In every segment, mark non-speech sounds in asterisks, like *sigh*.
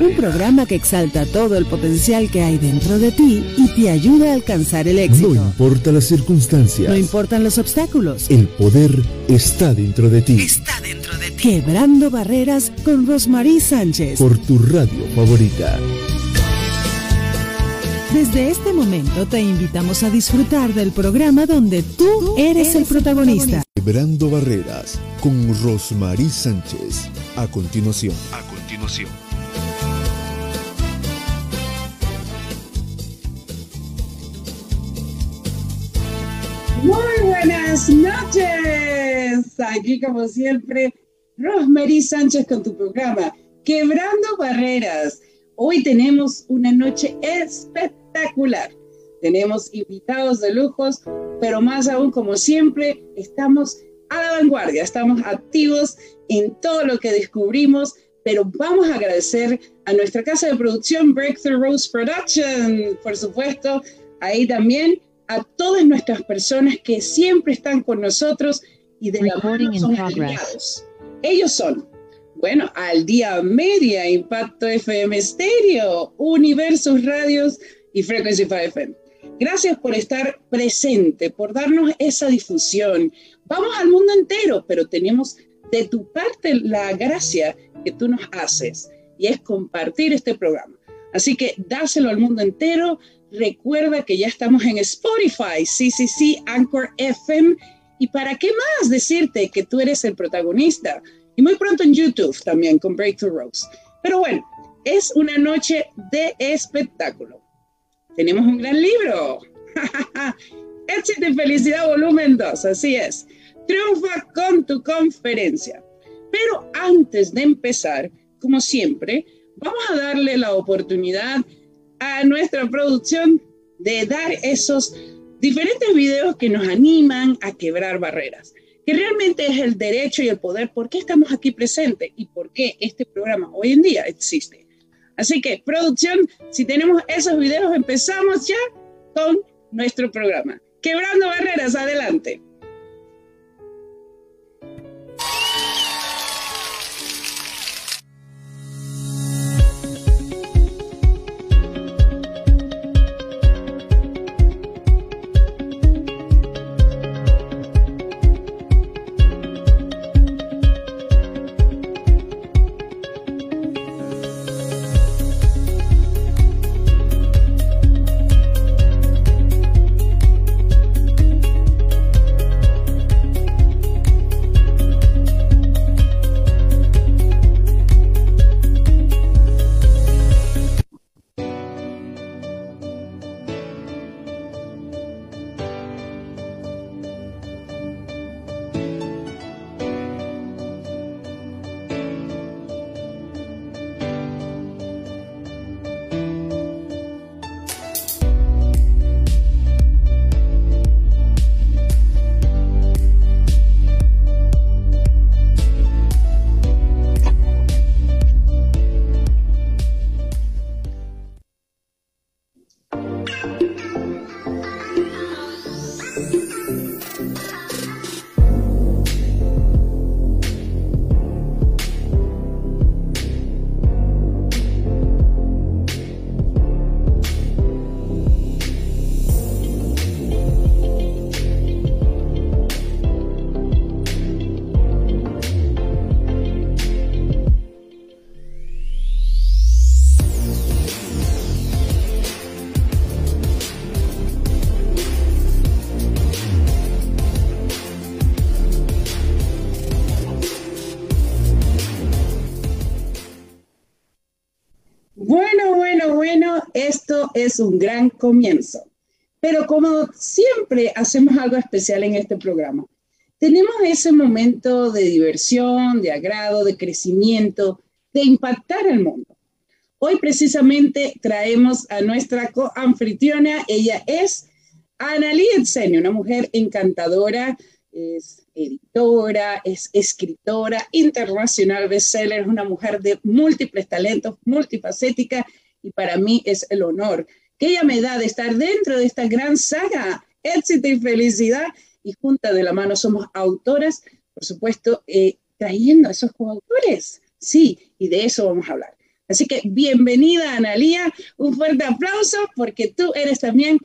Un programa que exalta todo el potencial que hay dentro de ti y te ayuda a alcanzar el éxito. No importa las circunstancias. No importan los obstáculos. El poder está dentro de ti. Está dentro de ti. Quebrando barreras con Rosmarie Sánchez. Por tu radio favorita. Desde este momento te invitamos a disfrutar del programa donde tú, eres, el protagonista. Quebrando barreras con Rosmarie Sánchez. A continuación. A continuación. Muy buenas noches. Aquí como siempre, Rosemary Sánchez con tu programa Quebrando Barreras. Hoy tenemos una noche espectacular. Tenemos invitados de lujos, pero más aún como siempre, estamos a la vanguardia, estamos activos en todo lo que descubrimos, pero vamos a agradecer a nuestra casa de producción Breakthrough Rose Production, por supuesto, ahí también a todas nuestras personas que siempre están con nosotros y de la mano son aliados. Ellos son, bueno, al día media, Impacto FM Stereo, Universos Radios y Frequency 5 FM. Gracias por estar presente, por darnos esa difusión. Vamos al mundo entero, pero tenemos de tu parte la gracia que tú nos haces y es compartir este programa. Así que dáselo al mundo entero, Recuerda que ya estamos en Spotify, sí, sí, sí, Anchor FM. ¿Y para qué más decirte que tú eres el protagonista? Y muy pronto en YouTube también con Breakthrough Rose. Pero bueno, es una noche de espectáculo. Tenemos un gran libro. *laughs* Y felicidad volumen 2, así es. Triunfa con tu conferencia. Pero antes de empezar, como siempre, vamos a darle la oportunidad a nuestra producción de dar esos diferentes videos que nos animan a quebrar barreras, que realmente es el derecho y el poder, por qué estamos aquí presentes y por qué este programa hoy en día existe. Así que, producción, si tenemos esos videos, empezamos ya con nuestro programa. Quebrando barreras, adelante. Es un gran comienzo. Pero como siempre hacemos algo especial en este programa, tenemos ese momento de diversión, de agrado, de crecimiento, de impactar al mundo. Hoy precisamente traemos a nuestra coanfitriona, ella es Analí Etsenio, una mujer encantadora, es editora, es escritora, internacional bestseller, es una mujer de múltiples talentos, multifacética y para mí es el honor que ella me da de estar dentro de esta gran saga, éxito y felicidad, y junta de la mano somos autoras, por supuesto, eh, trayendo a esos coautores. Sí, y de eso vamos a hablar. Así que bienvenida, Analía. Un fuerte aplauso porque tú eres también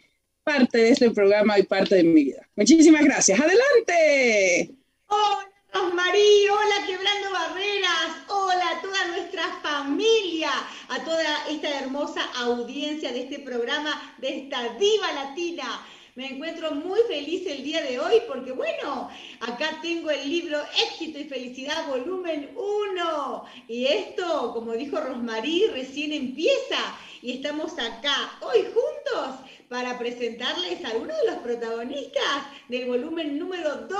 parte de este programa y parte de mi vida. Muchísimas gracias. Adelante. Hola, Rosmarí. Hola, Quebrando Barreras. Hola a toda nuestra familia, a toda esta hermosa audiencia de este programa, de esta diva latina. Me encuentro muy feliz el día de hoy porque, bueno, acá tengo el libro Éxito y Felicidad, volumen 1. Y esto, como dijo Rosmarí, recién empieza. Y estamos acá hoy juntos para presentarles a uno de los protagonistas del volumen número 2,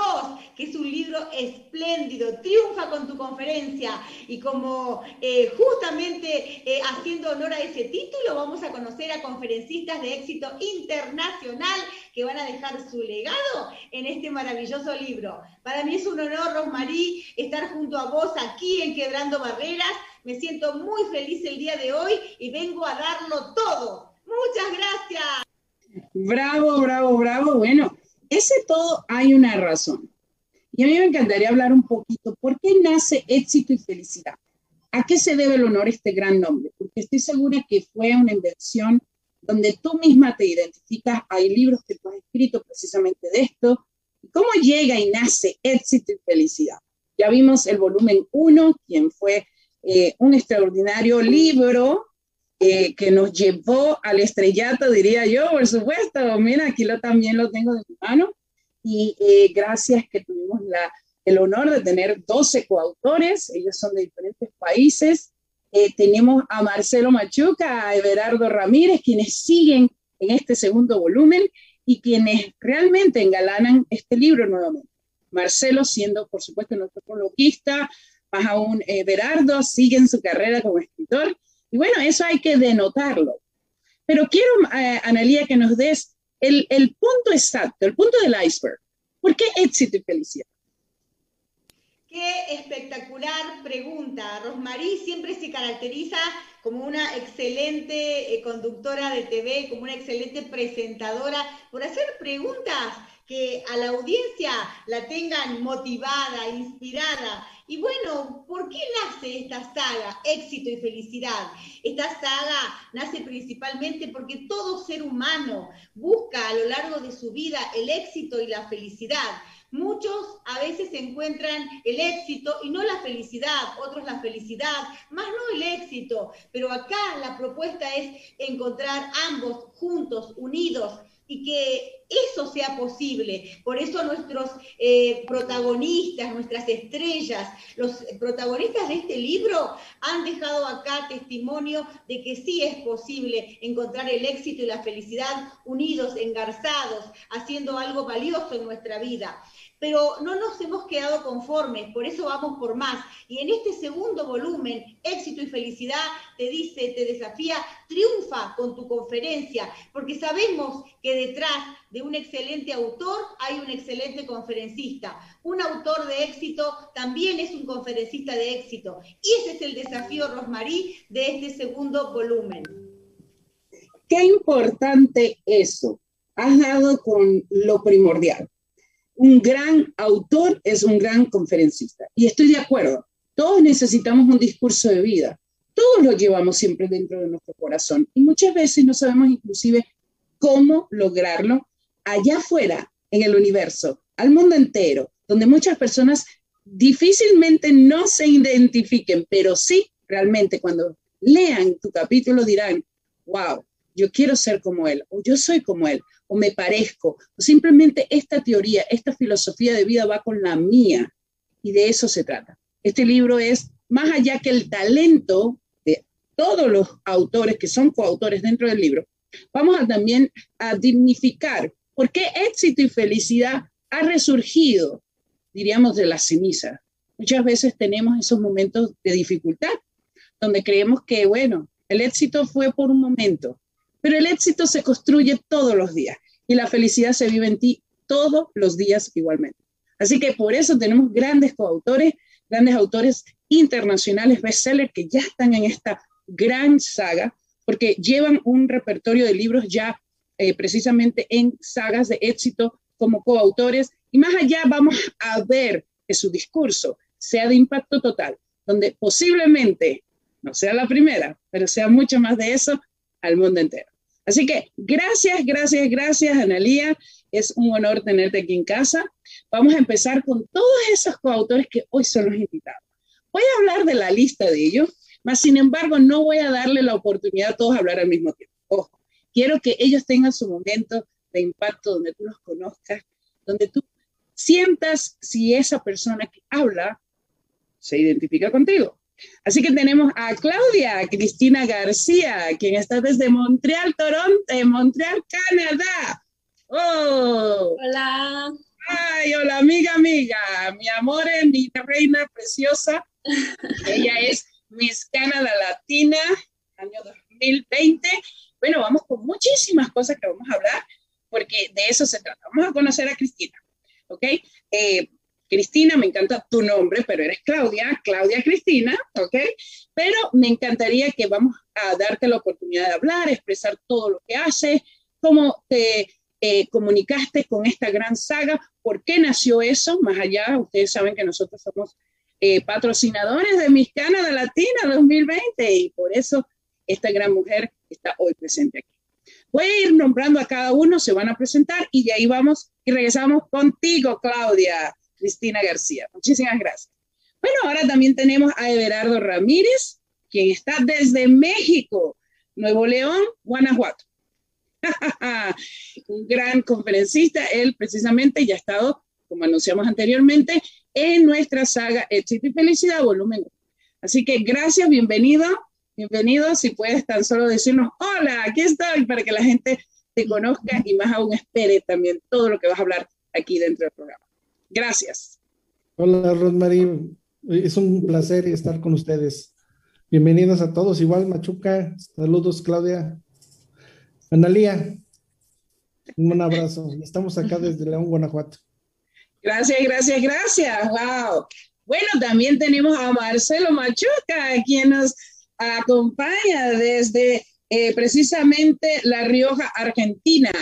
que es un libro espléndido, Triunfa con tu conferencia. Y como eh, justamente eh, haciendo honor a ese título, vamos a conocer a conferencistas de éxito internacional que van a dejar su legado en este maravilloso libro. Para mí es un honor, Rosmarí, estar junto a vos aquí en Quebrando Barreras. Me siento muy feliz el día de hoy y vengo a darlo todo. Muchas gracias. Bravo, bravo, bravo. Bueno, ese todo hay una razón. Y a mí me encantaría hablar un poquito, ¿por qué nace éxito y felicidad? ¿A qué se debe el honor a este gran nombre? Porque estoy segura que fue una invención donde tú misma te identificas. Hay libros que tú has escrito precisamente de esto. ¿Cómo llega y nace éxito y felicidad? Ya vimos el volumen 1, quien fue eh, un extraordinario libro eh, que nos llevó al estrellato, diría yo, por supuesto. Mira, aquí lo, también lo tengo de mi mano. Y eh, gracias que tuvimos el honor de tener 12 coautores, ellos son de diferentes países. Eh, tenemos a Marcelo Machuca, a Everardo Ramírez, quienes siguen en este segundo volumen y quienes realmente engalanan este libro nuevamente. Marcelo siendo, por supuesto, nuestro coloquista, más aún Everardo sigue en su carrera como escritor y bueno, eso hay que denotarlo. Pero quiero, eh, Analía, que nos des el, el punto exacto, el punto del iceberg. ¿Por qué éxito y felicidad? Qué espectacular pregunta. Rosmarí siempre se caracteriza como una excelente eh, conductora de TV, como una excelente presentadora, por hacer preguntas que a la audiencia la tengan motivada, inspirada. Y bueno, ¿por qué nace esta saga, éxito y felicidad? Esta saga nace principalmente porque todo ser humano busca a lo largo de su vida el éxito y la felicidad. Muchos a veces encuentran el éxito y no la felicidad, otros la felicidad, más no el éxito. Pero acá la propuesta es encontrar ambos juntos, unidos, y que eso sea posible. Por eso nuestros eh, protagonistas, nuestras estrellas, los protagonistas de este libro han dejado acá testimonio de que sí es posible encontrar el éxito y la felicidad unidos, engarzados, haciendo algo valioso en nuestra vida pero no nos hemos quedado conformes, por eso vamos por más. Y en este segundo volumen, Éxito y Felicidad, te dice, te desafía, triunfa con tu conferencia, porque sabemos que detrás de un excelente autor hay un excelente conferencista. Un autor de éxito también es un conferencista de éxito. Y ese es el desafío, Rosmarí, de este segundo volumen. Qué importante eso. Has dado con lo primordial un gran autor es un gran conferencista. Y estoy de acuerdo, todos necesitamos un discurso de vida. Todos lo llevamos siempre dentro de nuestro corazón y muchas veces no sabemos inclusive cómo lograrlo allá afuera, en el universo, al mundo entero, donde muchas personas difícilmente no se identifiquen, pero sí realmente cuando lean tu capítulo dirán, wow, yo quiero ser como él, o yo soy como él, o me parezco, o simplemente esta teoría, esta filosofía de vida va con la mía, y de eso se trata. Este libro es más allá que el talento de todos los autores que son coautores dentro del libro, vamos a también a dignificar por qué éxito y felicidad ha resurgido, diríamos, de la ceniza. Muchas veces tenemos esos momentos de dificultad, donde creemos que, bueno, el éxito fue por un momento, pero el éxito se construye todos los días y la felicidad se vive en ti todos los días igualmente. Así que por eso tenemos grandes coautores, grandes autores internacionales, bestsellers, que ya están en esta gran saga, porque llevan un repertorio de libros ya eh, precisamente en sagas de éxito como coautores. Y más allá vamos a ver que su discurso sea de impacto total, donde posiblemente no sea la primera, pero sea mucho más de eso al mundo entero. Así que gracias, gracias, gracias, Analía. Es un honor tenerte aquí en casa. Vamos a empezar con todos esos coautores que hoy son los invitados. Voy a hablar de la lista de ellos, mas sin embargo no voy a darle la oportunidad a todos a hablar al mismo tiempo. Ojo, quiero que ellos tengan su momento de impacto donde tú los conozcas, donde tú sientas si esa persona que habla se identifica contigo. Así que tenemos a Claudia Cristina García, quien está desde Montreal, Toronto, Montreal, Canadá. Oh. Hola. Ay, hola, amiga, amiga, mi amor, mi reina preciosa. Ella es Miss Canadá Latina, año 2020. Bueno, vamos con muchísimas cosas que vamos a hablar, porque de eso se trata. Vamos a conocer a Cristina, ¿ok? Eh, Cristina, me encanta tu nombre, pero eres Claudia, Claudia Cristina, ¿ok? Pero me encantaría que vamos a darte la oportunidad de hablar, expresar todo lo que haces, cómo te eh, comunicaste con esta gran saga, por qué nació eso, más allá, ustedes saben que nosotros somos eh, patrocinadores de Miss Canada Latina 2020 y por eso esta gran mujer está hoy presente aquí. Voy a ir nombrando a cada uno, se van a presentar y de ahí vamos y regresamos contigo, Claudia. Cristina García. Muchísimas gracias. Bueno, ahora también tenemos a Everardo Ramírez, quien está desde México, Nuevo León, Guanajuato. *laughs* Un gran conferencista, él precisamente ya ha estado, como anunciamos anteriormente, en nuestra saga Éxito y Felicidad, volumen 1. Así que gracias, bienvenido, bienvenido. Si puedes tan solo decirnos, hola, aquí estoy, para que la gente te conozca y más aún espere también todo lo que vas a hablar aquí dentro del programa. Gracias. Hola, Rosmarie. Es un placer estar con ustedes. Bienvenidos a todos. Igual, Machuca. Saludos, Claudia. Analía. Un abrazo. Estamos acá desde León, Guanajuato. Gracias, gracias, gracias. Wow. Bueno, también tenemos a Marcelo Machuca, quien nos acompaña desde eh, precisamente La Rioja, Argentina.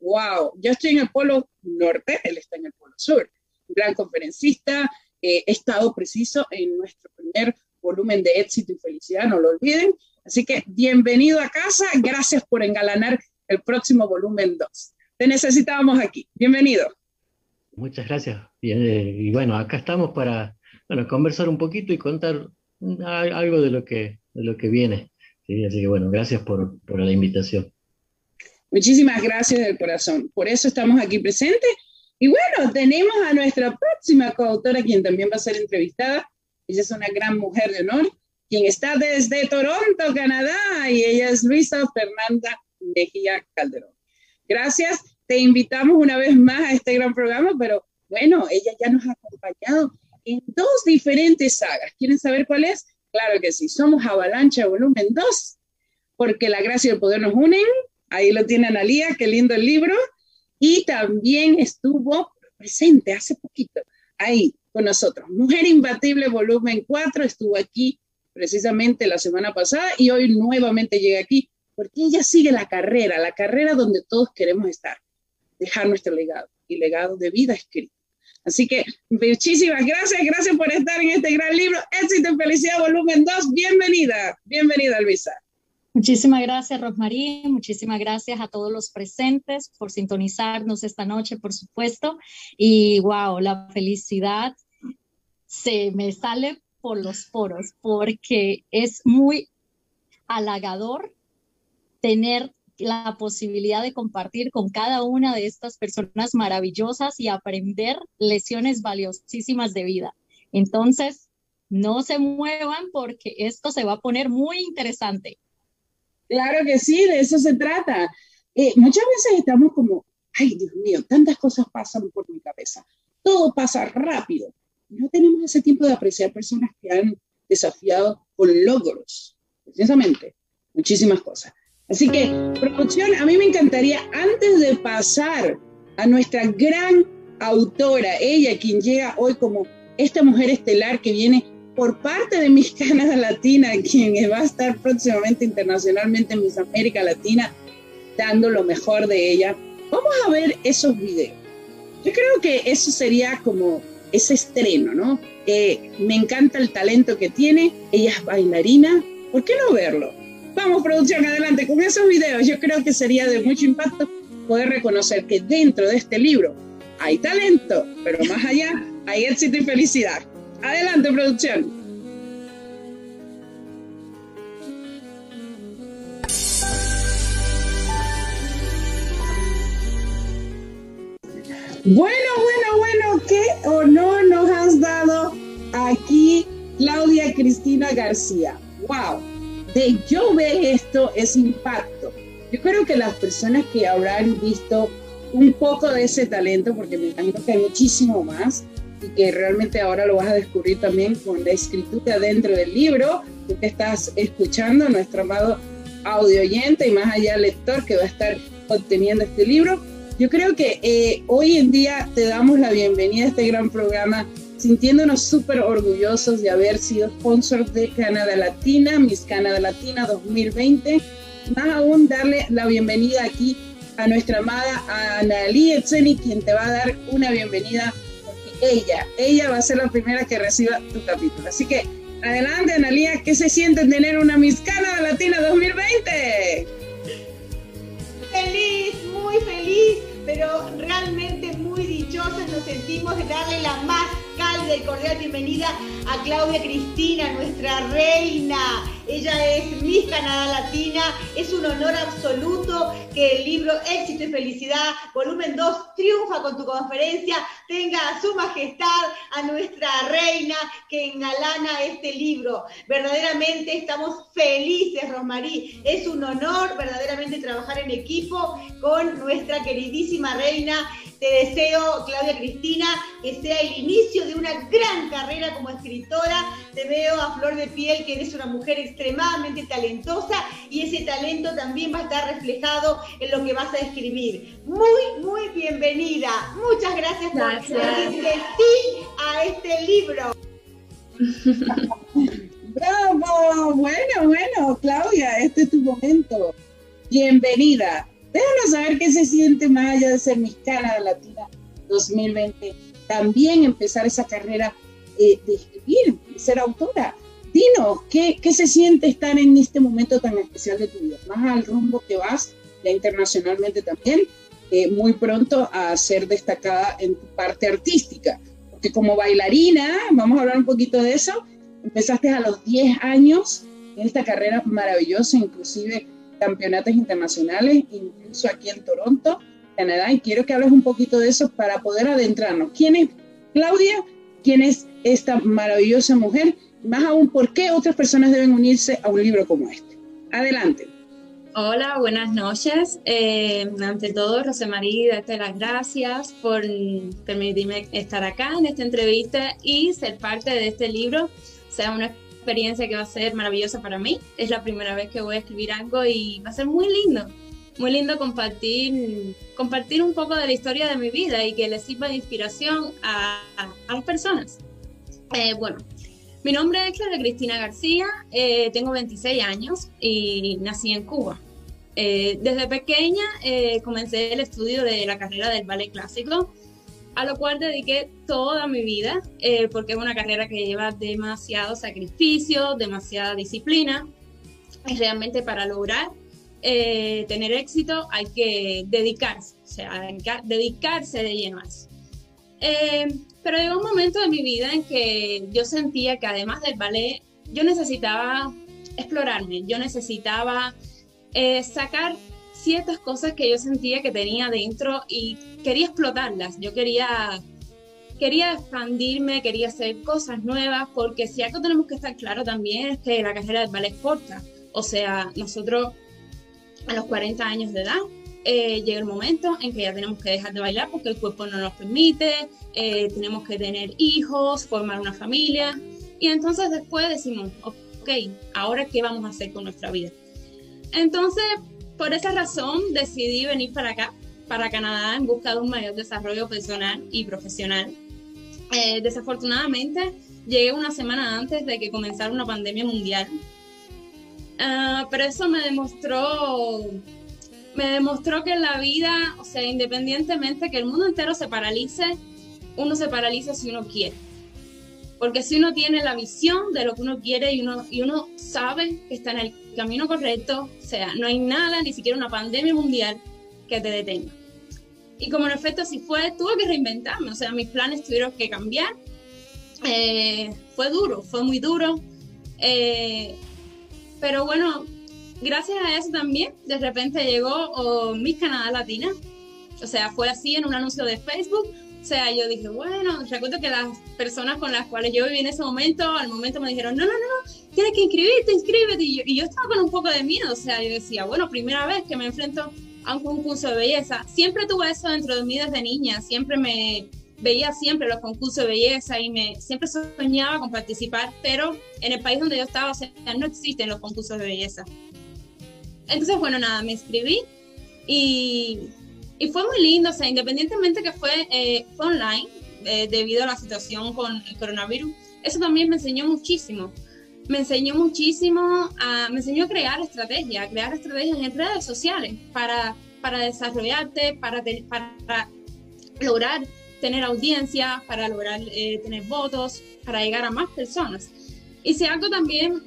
Wow, yo estoy en el polo norte, él está en el polo sur gran conferencista, eh, estado preciso en nuestro primer volumen de éxito y felicidad, no lo olviden. Así que bienvenido a casa, gracias por engalanar el próximo volumen 2. Te necesitábamos aquí, bienvenido. Muchas gracias. Eh, y bueno, acá estamos para bueno, conversar un poquito y contar algo de lo que, de lo que viene. Así que bueno, gracias por, por la invitación. Muchísimas gracias del corazón. Por eso estamos aquí presentes y bueno, tenemos a nuestra próxima coautora, quien también va a ser entrevistada. Ella es una gran mujer de honor, quien está desde Toronto, Canadá, y ella es Luisa Fernanda Mejía Calderón. Gracias, te invitamos una vez más a este gran programa, pero bueno, ella ya nos ha acompañado en dos diferentes sagas. ¿Quieren saber cuál es? Claro que sí, somos Avalancha Volumen 2, porque la gracia y el poder nos unen. Ahí lo tiene Analía, qué lindo el libro y también estuvo presente hace poquito ahí con nosotros. Mujer Imbatible Volumen 4 estuvo aquí precisamente la semana pasada y hoy nuevamente llega aquí porque ella sigue la carrera, la carrera donde todos queremos estar, dejar nuestro legado y legado de vida escrito. Así que muchísimas gracias, gracias por estar en este gran libro, Éxito y Felicidad Volumen 2. Bienvenida, bienvenida Luisa. Muchísimas gracias, Rosmarie. Muchísimas gracias a todos los presentes por sintonizarnos esta noche, por supuesto. Y wow, la felicidad se me sale por los poros porque es muy halagador tener la posibilidad de compartir con cada una de estas personas maravillosas y aprender lecciones valiosísimas de vida. Entonces, no se muevan porque esto se va a poner muy interesante. Claro que sí, de eso se trata. Eh, muchas veces estamos como, ay Dios mío, tantas cosas pasan por mi cabeza, todo pasa rápido. No tenemos ese tiempo de apreciar personas que han desafiado con logros, precisamente, muchísimas cosas. Así que, producción, a mí me encantaría, antes de pasar a nuestra gran autora, ella quien llega hoy como esta mujer estelar que viene por parte de Miss *laughs* Canadá Latina, quien va a estar próximamente internacionalmente en Miss América Latina, dando lo mejor de ella. Vamos a ver esos videos. Yo creo que eso sería como ese estreno, ¿no? me encanta el talento que tiene. Ella es bailarina, ¿por qué no verlo? Vamos, producción, adelante con esos videos. Yo creo que sería de mucho impacto poder reconocer que dentro de este libro hay talento, pero más allá hay éxito y felicidad. Adelante, producción. Bueno, bueno, bueno, qué honor nos has dado aquí Claudia Cristina García. ¡Wow! De yo ver esto es impacto. Yo creo que las personas que habrán visto un poco de ese talento, porque me imagino que hay muchísimo más, y que realmente ahora lo vas a descubrir también con la escritura dentro del libro, tú que estás escuchando, nuestro amado audio oyente y más allá lector que va a estar obteniendo este libro yo creo que eh, hoy en día te damos la bienvenida a este gran programa, sintiéndonos súper orgullosos de haber sido sponsor de Canadá Latina, Miss Canadá Latina 2020. Más aún, darle la bienvenida aquí a nuestra amada Analí Etzeni, quien te va a dar una bienvenida, ella, ella va a ser la primera que reciba tu capítulo. Así que, adelante, Analía, ¿qué se siente tener una Miss Canadá Latina 2020? Feliz, muy feliz pero realmente muy nos sentimos de darle la más cálida y cordial bienvenida a Claudia Cristina, nuestra reina. Ella es Miss Canadá Latina. Es un honor absoluto que el libro Éxito y Felicidad, volumen 2, triunfa con tu conferencia, tenga a su majestad, a nuestra reina que engalana este libro. Verdaderamente estamos felices, Rosmarí. Es un honor verdaderamente trabajar en equipo con nuestra queridísima reina te deseo, Claudia Cristina, que sea el inicio de una gran carrera como escritora. Te veo a flor de piel que eres una mujer extremadamente talentosa y ese talento también va a estar reflejado en lo que vas a escribir. Muy, muy bienvenida. Muchas gracias, por insistir a este libro. *laughs* Bravo, bueno, bueno, Claudia, este es tu momento. Bienvenida. Déjanos saber qué se siente más allá de ser Mexicana Latina 2020. También empezar esa carrera eh, de escribir, de ser autora. Dinos, ¿qué, ¿qué, se siente estar en este momento tan especial de tu vida? Más al rumbo que vas, ya internacionalmente también, eh, muy pronto a ser destacada en tu parte artística. Porque como bailarina, vamos a hablar un poquito de eso, empezaste a los 10 años en esta carrera maravillosa, inclusive campeonatos internacionales, incluso aquí en Toronto, Canadá, y quiero que hables un poquito de eso para poder adentrarnos. ¿Quién es Claudia? ¿Quién es esta maravillosa mujer? Más aún, ¿por qué otras personas deben unirse a un libro como este? Adelante. Hola, buenas noches. Eh, ante todo, Rosemarie, darte las gracias por permitirme estar acá en esta entrevista y ser parte de este libro. Sea una experiencia que va a ser maravillosa para mí. Es la primera vez que voy a escribir algo y va a ser muy lindo. Muy lindo compartir, compartir un poco de la historia de mi vida y que les sirva de inspiración a, a las personas. Eh, bueno, mi nombre es Clara Cristina García, eh, tengo 26 años y nací en Cuba. Eh, desde pequeña comencé el estudio de la carrera del ballet clásico a lo cual dediqué toda mi vida, eh, porque es una carrera que lleva demasiado sacrificio, demasiada disciplina, y realmente para lograr eh, tener éxito hay que dedicarse, o sea, dedicarse de lleno a eso. Eh, pero llegó un momento de mi vida en que yo sentía que además del ballet, yo necesitaba explorarme, yo necesitaba sacar ciertas cosas que yo sentía que tenía dentro y quería explotarlas. Yo quería, quería expandirme, quería hacer cosas nuevas, porque si algo tenemos que estar claro también es que la carrera de ballet es corta. O sea, nosotros a los 40 años de edad eh, llega el momento en que ya tenemos que dejar de bailar porque el cuerpo no nos permite, eh, tenemos que tener hijos, formar una familia. Y entonces después decimos, ok, ahora qué vamos a hacer con nuestra vida. Entonces, por esa razón decidí venir para acá, para Canadá, en busca de un mayor desarrollo personal y profesional. Eh, desafortunadamente, llegué una semana antes de que comenzara una pandemia mundial. Ah, pero eso me demostró, me demostró que la vida, o sea, independientemente que el mundo entero se paralice, uno se paraliza si uno quiere. Porque si uno tiene la visión de lo que uno quiere y uno, y uno sabe que está en el camino correcto, o sea, no hay nada, ni siquiera una pandemia mundial que te detenga. Y como en efecto así fue, tuve que reinventarme, o sea, mis planes tuvieron que cambiar. Eh, fue duro, fue muy duro. Eh, pero bueno, gracias a eso también, de repente llegó oh, Miss Canadá Latina. O sea, fue así en un anuncio de Facebook. O sea, yo dije, bueno, recuerdo que las personas con las cuales yo viví en ese momento, al momento me dijeron, no, no, no, tienes que inscribirte, inscríbete. Y yo, estaba con un poco de miedo. O sea, yo decía, bueno, primera vez que me enfrento a un concurso de belleza. Siempre tuve eso dentro de mí desde niña. Siempre me, veía siempre los concursos de belleza y me siempre soñaba con participar, pero en el país donde yo estaba, o sea, no existen los concursos de belleza. Entonces, bueno, nada, me inscribí y, y fue muy lindo, o sea, independientemente que fue, eh, fue online, eh, debido a la situación con el coronavirus, eso también me enseñó muchísimo. Me enseñó muchísimo, a, me enseñó a crear estrategias, a crear estrategias en redes sociales para, para desarrollarte, para, para lograr tener audiencia, para lograr eh, tener votos, para llegar a más personas. Y si algo también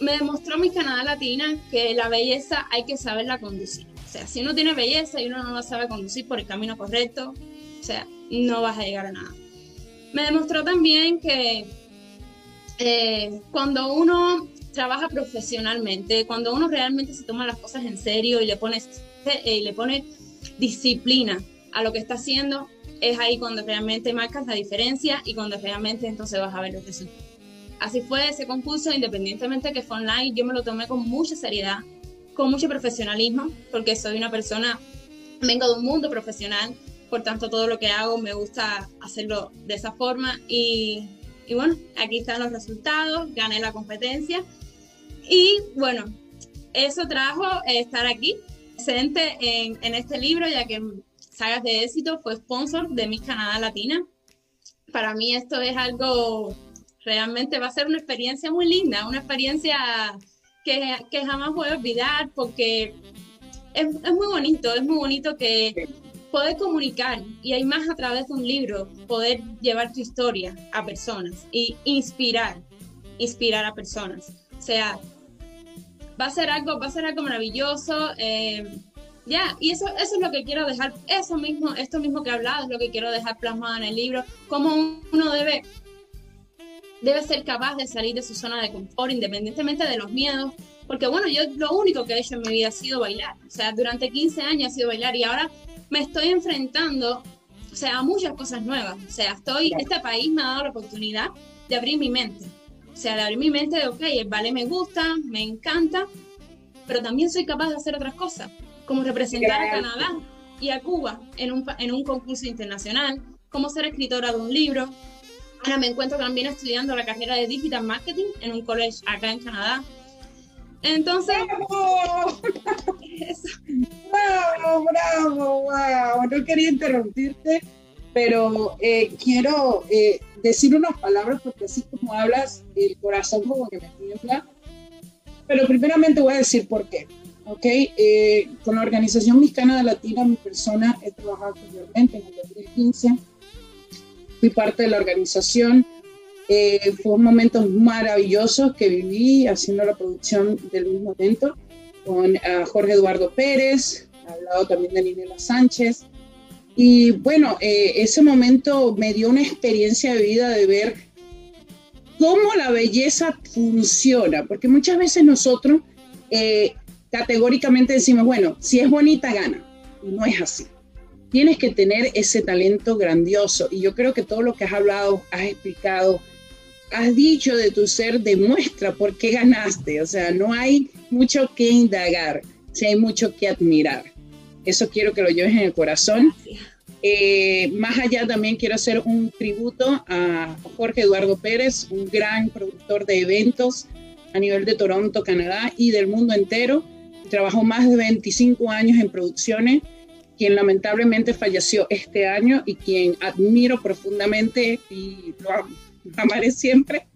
me demostró mi Canadá Latina que la belleza hay que saberla conducir. Sea, si uno tiene belleza y uno no sabe conducir por el camino correcto, o sea, no vas a llegar a nada. Me demostró también que eh, cuando uno trabaja profesionalmente, cuando uno realmente se toma las cosas en serio y le pone, eh, le pone disciplina a lo que está haciendo, es ahí cuando realmente marcas la diferencia y cuando realmente entonces vas a ver los resultados. Así fue ese concurso, independientemente que fue online, yo me lo tomé con mucha seriedad, con mucho profesionalismo, porque soy una persona, vengo de un mundo profesional, por tanto todo lo que hago me gusta hacerlo de esa forma y, y bueno, aquí están los resultados, gané la competencia y bueno, eso trajo estar aquí presente en, en este libro, ya que Sagas de Éxito fue sponsor de Miss Canadá Latina. Para mí esto es algo, realmente va a ser una experiencia muy linda, una experiencia que, que jamás voy a olvidar porque es, es, muy bonito, es muy bonito que poder comunicar y hay más a través de un libro, poder llevar tu historia a personas y inspirar, inspirar a personas. O sea, va a ser algo, va a ser algo maravilloso. Eh, ya, y eso, eso es lo que quiero dejar, eso mismo, esto mismo que he hablado, es lo que quiero dejar plasmado en el libro, cómo uno debe, debe ser capaz de salir de su zona de confort, independientemente de los miedos, porque bueno, yo lo único que he hecho en mi vida ha sido bailar, o sea, durante 15 años ha sido bailar y ahora me estoy enfrentando, o sea, a muchas cosas nuevas, o sea, estoy, este país me ha dado la oportunidad de abrir mi mente, o sea, de abrir mi mente de, ok, el ballet me gusta, me encanta, pero también soy capaz de hacer otras cosas como representar a Canadá y a Cuba en un, en un concurso internacional, como ser escritora de un libro. Ahora me encuentro también estudiando la carrera de Digital Marketing en un college acá en Canadá. Entonces... ¡Bravo! *laughs* ¡Bravo, bravo, wow! No quería interrumpirte, pero eh, quiero eh, decir unas palabras porque así como hablas, el corazón como que me tiembla. Pero primeramente voy a decir por qué. ¿ok? Eh, con la organización Mexicana de Latina, mi persona he trabajado anteriormente en el 2015, fui parte de la organización, eh, fue momentos maravillosos que viví haciendo la producción del mismo evento con uh, Jorge Eduardo Pérez, al lado también de Ninela Sánchez. Y bueno, eh, ese momento me dio una experiencia de vida de ver cómo la belleza funciona, porque muchas veces nosotros eh, categóricamente decimos, bueno, si es bonita, gana. no es así. Tienes que tener ese talento grandioso. Y yo creo que todo lo que has hablado, has explicado, has dicho de tu ser, demuestra por qué ganaste. O sea, no hay mucho que indagar, si hay mucho que admirar. Eso quiero que lo lleves en el corazón. Eh, más allá también quiero hacer un tributo a Jorge Eduardo Pérez, un gran productor de eventos a nivel de Toronto, Canadá y del mundo entero Trabajó más de 25 años en producciones, quien lamentablemente falleció este año y quien admiro profundamente y lo amaré siempre.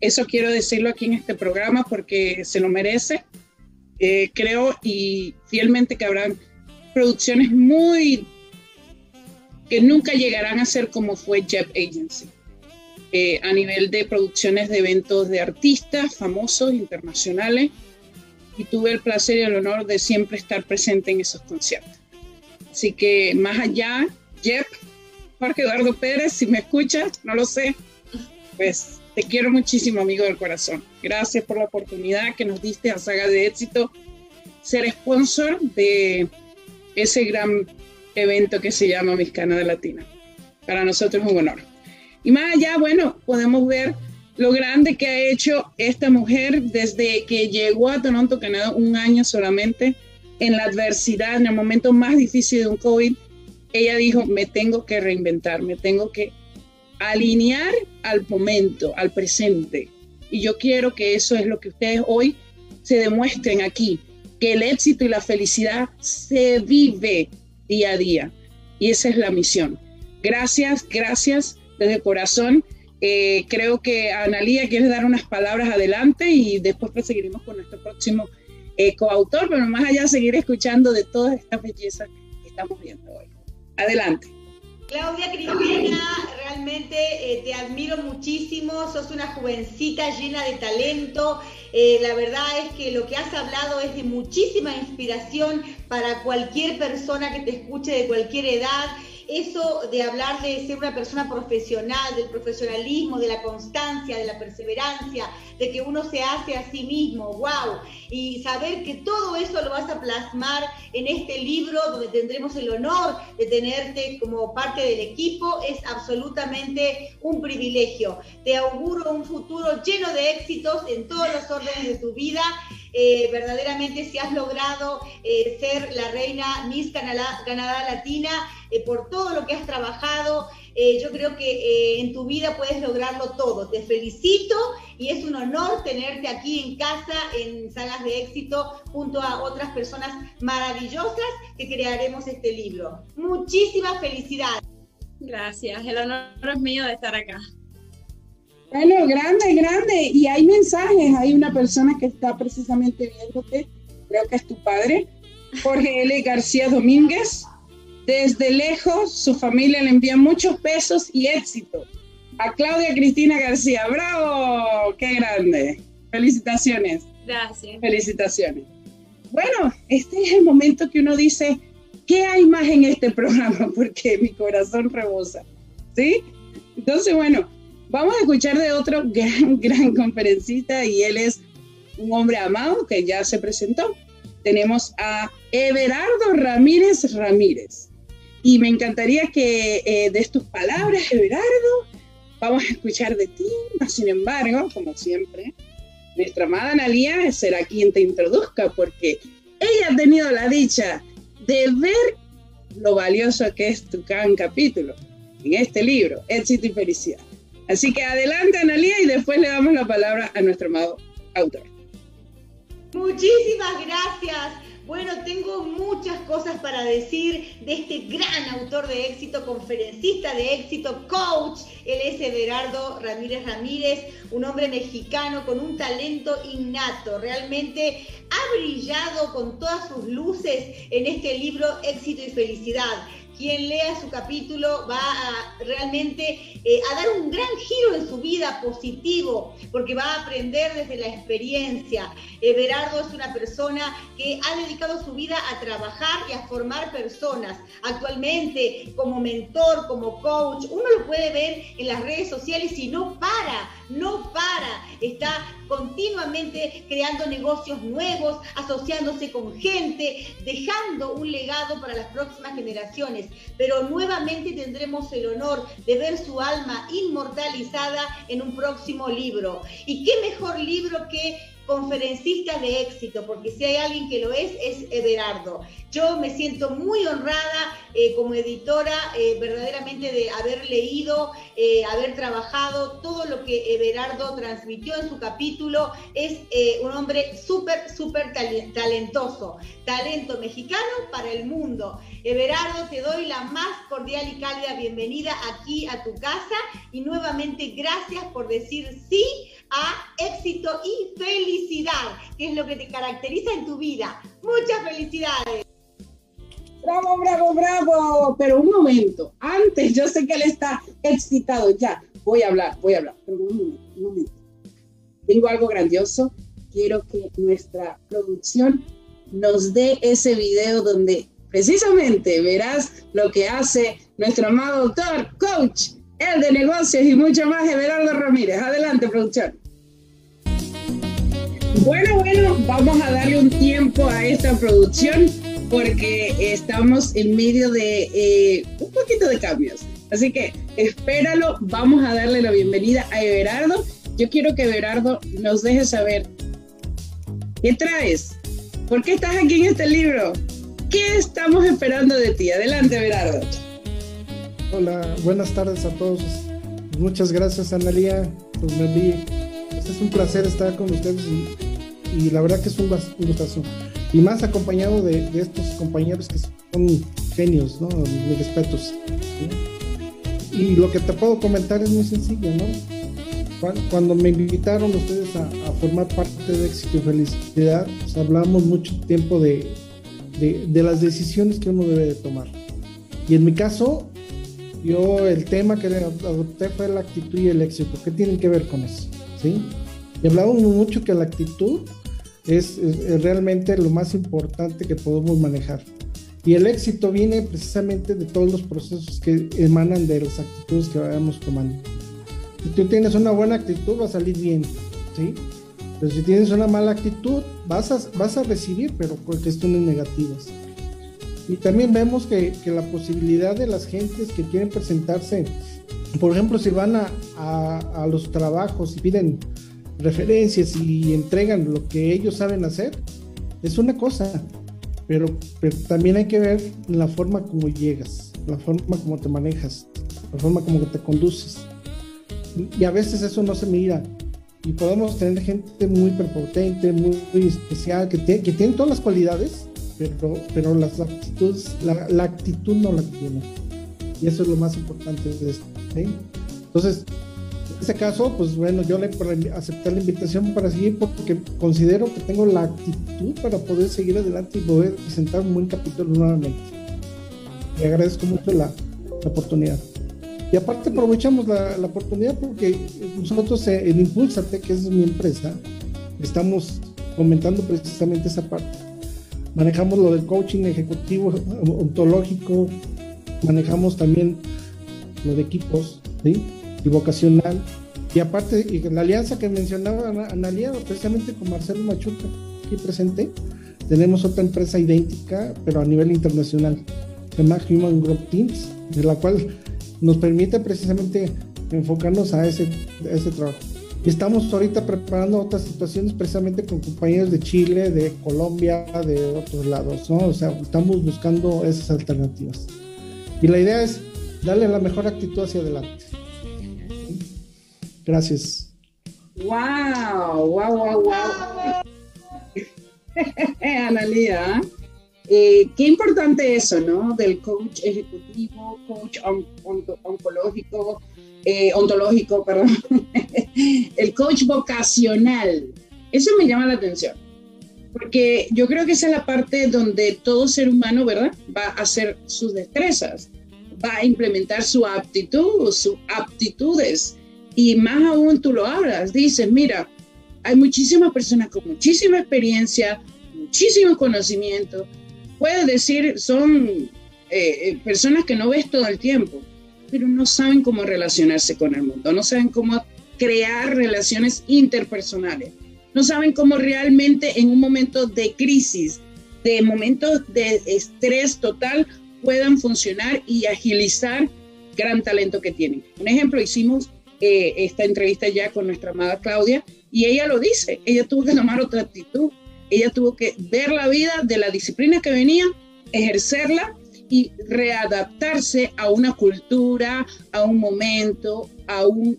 Eso quiero decirlo aquí en este programa porque se lo merece. Eh, creo y fielmente que habrán producciones muy que nunca llegarán a ser como fue Jeff Agency. eh, a nivel de producciones de eventos de artistas famosos, internacionales, y tuve el placer y el honor de siempre estar presente en esos conciertos. Así que más allá, Jeff, Jorge Eduardo Pérez, si me escuchas, no lo sé, pues te quiero muchísimo, amigo del corazón. Gracias por la oportunidad que nos diste a Saga de Éxito ser sponsor de ese gran evento que se llama Miss Canadá Latina. Para nosotros es un honor. Y más allá, bueno, podemos ver lo grande que ha hecho esta mujer desde que llegó a Toronto, Canadá, un año solamente, en la adversidad, en el momento más difícil de un COVID. Ella dijo, me tengo que reinventar, me tengo que alinear al momento, al presente. Y yo quiero que eso es lo que ustedes hoy se demuestren aquí, que el éxito y la felicidad se vive día a día. Y esa es la misión. Gracias, gracias desde corazón. Eh, creo que Analía quiere dar unas palabras adelante y después seguiremos con nuestro próximo eh, coautor, pero más allá seguir escuchando de todas estas bellezas que estamos viendo hoy. Adelante. Claudia Cristina, realmente eh, te admiro muchísimo, sos una jovencita llena de talento. Eh, la verdad es que lo que has hablado es de muchísima inspiración para cualquier persona que te escuche de cualquier edad eso de hablar de ser una persona profesional, del profesionalismo, de la constancia, de la perseverancia, de que uno se hace a sí mismo, wow, y saber que todo eso lo vas a plasmar en este libro donde tendremos el honor de tenerte como parte del equipo, es absolutamente un privilegio. Te auguro un futuro lleno de éxitos en todos los órdenes de tu vida. Eh, verdaderamente si has logrado eh, ser la reina Miss Canadá, Latina eh, por todo lo que has trabajado. yo creo que en tu vida puedes lograrlo todo. Te felicito y es un honor tenerte aquí en casa en Sagas de Éxito junto a otras personas maravillosas que crearemos este libro. Muchísimas felicidades. Gracias, el honor es mío de estar acá. Bueno, grande, grande. Y hay mensajes. Hay una persona que está precisamente viéndote, creo que es tu padre, Jorge L. García Domínguez. Desde lejos, su familia le envía muchos pesos y éxito. A Claudia Cristina García. ¡Bravo! ¡Qué grande! Felicitaciones. Gracias. Felicitaciones. Bueno, este es el momento que uno dice, ¿qué hay más en este programa? *laughs* Porque mi corazón rebosa. ¿Sí? Entonces, bueno, Vamos a escuchar de otro *laughs* gran, gran conferencista y él es un hombre amado que ya se presentó. Tenemos a Everardo Ramírez Ramírez. Y me encantaría que eh, de tus palabras, Everardo, vamos a escuchar de ti. Sin embargo, como siempre, nuestra amada Analia será quien te introduzca porque ella ha tenido la dicha de ver lo valioso que es tu gran capítulo en este libro, Éxito y Felicidad. Así que adelante, Analia, y después le damos la palabra a nuestro amado autor. Muchísimas gracias. Bueno, tengo muchas cosas para decir de este gran autor de éxito, conferencista de éxito, coach. Él es Everardo Ramírez Ramírez, un hombre mexicano con un talento innato. Realmente ha brillado con todas sus luces en este libro Éxito y Felicidad quien lea su capítulo va a realmente eh, a dar un gran giro en su vida positivo, porque va a aprender desde la experiencia. Everardo es una persona que ha dedicado su vida a trabajar y a formar personas. Actualmente, como mentor, como coach, uno lo puede ver en las redes sociales y no para, no para. Está continuamente creando negocios nuevos, asociándose con gente, dejando un legado para las próximas generaciones. Pero nuevamente tendremos el honor de ver su alma inmortalizada en un próximo libro. ¿Y qué mejor libro que conferencista de éxito, porque si hay alguien que lo es, es Everardo. Yo me siento muy honrada eh, como editora, eh, verdaderamente de haber leído, eh, haber trabajado todo lo que Everardo transmitió en su capítulo. Es un hombre súper, súper talentoso, talento mexicano para el mundo. Everardo, te doy la más cordial y cálida bienvenida aquí a tu casa y nuevamente gracias por decir sí a éxito y felicidad, que es lo que te caracteriza en tu vida. Muchas felicidades. Bravo, bravo, bravo. Pero un momento, antes, yo sé que él está excitado ya. voy a hablar, voy a hablar. Pero un momento, un momento. Tengo algo grandioso. Quiero que nuestra producción nos dé ese video donde precisamente verás lo que hace nuestro amado doctor, coach, el de negocios y mucho más, Everardo Ramírez. Adelante, producción. Bueno, bueno, vamos a darle un tiempo a esta producción porque estamos en medio de eh, un poquito de cambios. Así que espéralo, vamos a darle la bienvenida a Everardo. Yo quiero que Everardo nos deje saber qué traes, por qué estás aquí en este libro, qué estamos esperando de ti. Adelante, Everardo. Hola, buenas tardes a todos. Muchas gracias, Analia, por me Es un placer estar con ustedes y, la verdad que es un, gustazo. Y más acompañado de, estos compañeros que son genios, ¿no? Mis respetos. Y lo que te puedo comentar es muy sencillo, ¿no? Cuando me invitaron ustedes a, formar parte de Éxito y Felicidad, pues hablamos mucho tiempo de, de, de las decisiones que uno debe de tomar. Y en mi caso, yo el tema que adopté fue la actitud y el éxito. ¿Qué tienen que ver con eso? ¿Sí? Y hablamos mucho que la actitud es, realmente lo más importante que podemos manejar. Y el éxito viene precisamente de todos los procesos que emanan de las actitudes que vayamos tomando. Si tú tienes una buena actitud, va a salir bien, ¿sí? Pero si tienes una mala actitud, vas a, vas a recibir, pero cuestiones negativas. Y también vemos que, que, la posibilidad de las gentes que quieren presentarse, por ejemplo, si van a, a, los trabajos y piden referencias y entregan lo que ellos saben hacer, es una cosa, pero, también hay que ver la forma como llegas, la forma como te manejas, la forma como te conduces. Y, a veces eso no se mira. Y podemos tener gente muy prepotente, muy, especial, que, que tiene todas las cualidades, pero, pero las actitudes, la, actitud no la tiene. Y eso es lo más importante de esto. Entonces, en este caso, pues bueno, yo le acepté la invitación para seguir porque considero que tengo la actitud para poder seguir adelante y poder presentar un buen capítulo nuevamente. Y agradezco mucho la, oportunidad. Y aparte aprovechamos la, la oportunidad porque nosotros en Impulsate, que es mi empresa, estamos comentando precisamente esa parte manejamos lo del coaching ejecutivo ontológico, manejamos también lo de equipos. Y vocacional. Y aparte, la alianza que mencionaba Analia, precisamente con Marcelo Machuca, aquí presente, tenemos otra empresa idéntica, pero a nivel internacional, se llama Human Group Teams, de la cual nos permite precisamente enfocarnos a ese, a ese trabajo. Y estamos ahorita preparando otras situaciones precisamente con compañeros de Chile, de Colombia, de otros lados, ¿no? O sea, estamos buscando esas alternativas. Y la idea es darle la mejor actitud hacia adelante. Gracias. ¡Wow! ¡Wow, wow, wow! Analía, eh, qué importante eso, ¿no? Del coach ejecutivo, coach oncológico, eh, ontológico, perdón, *laughs* el coach vocacional. Eso me llama la atención, porque yo creo que esa es la parte donde todo ser humano, ¿verdad? Va a hacer sus destrezas, va a implementar su aptitud, sus aptitudes, y más aún tú lo hablas, dices, mira, hay muchísimas personas con muchísima experiencia, muchísimo conocimiento, puedes decir, son eh, eh, personas que no ves todo el tiempo, pero no saben cómo relacionarse con el mundo, no saben cómo crear relaciones interpersonales, no saben cómo realmente en un momento de crisis, de momentos de estrés total, puedan funcionar y agilizar gran talento que tienen. Un ejemplo, hicimos eh, esta entrevista ya con nuestra amada Claudia y ella lo dice, ella tuvo que tomar otra actitud, ella tuvo que ver la vida de la disciplina que venía, ejercerla y readaptarse a una cultura, a un momento, a un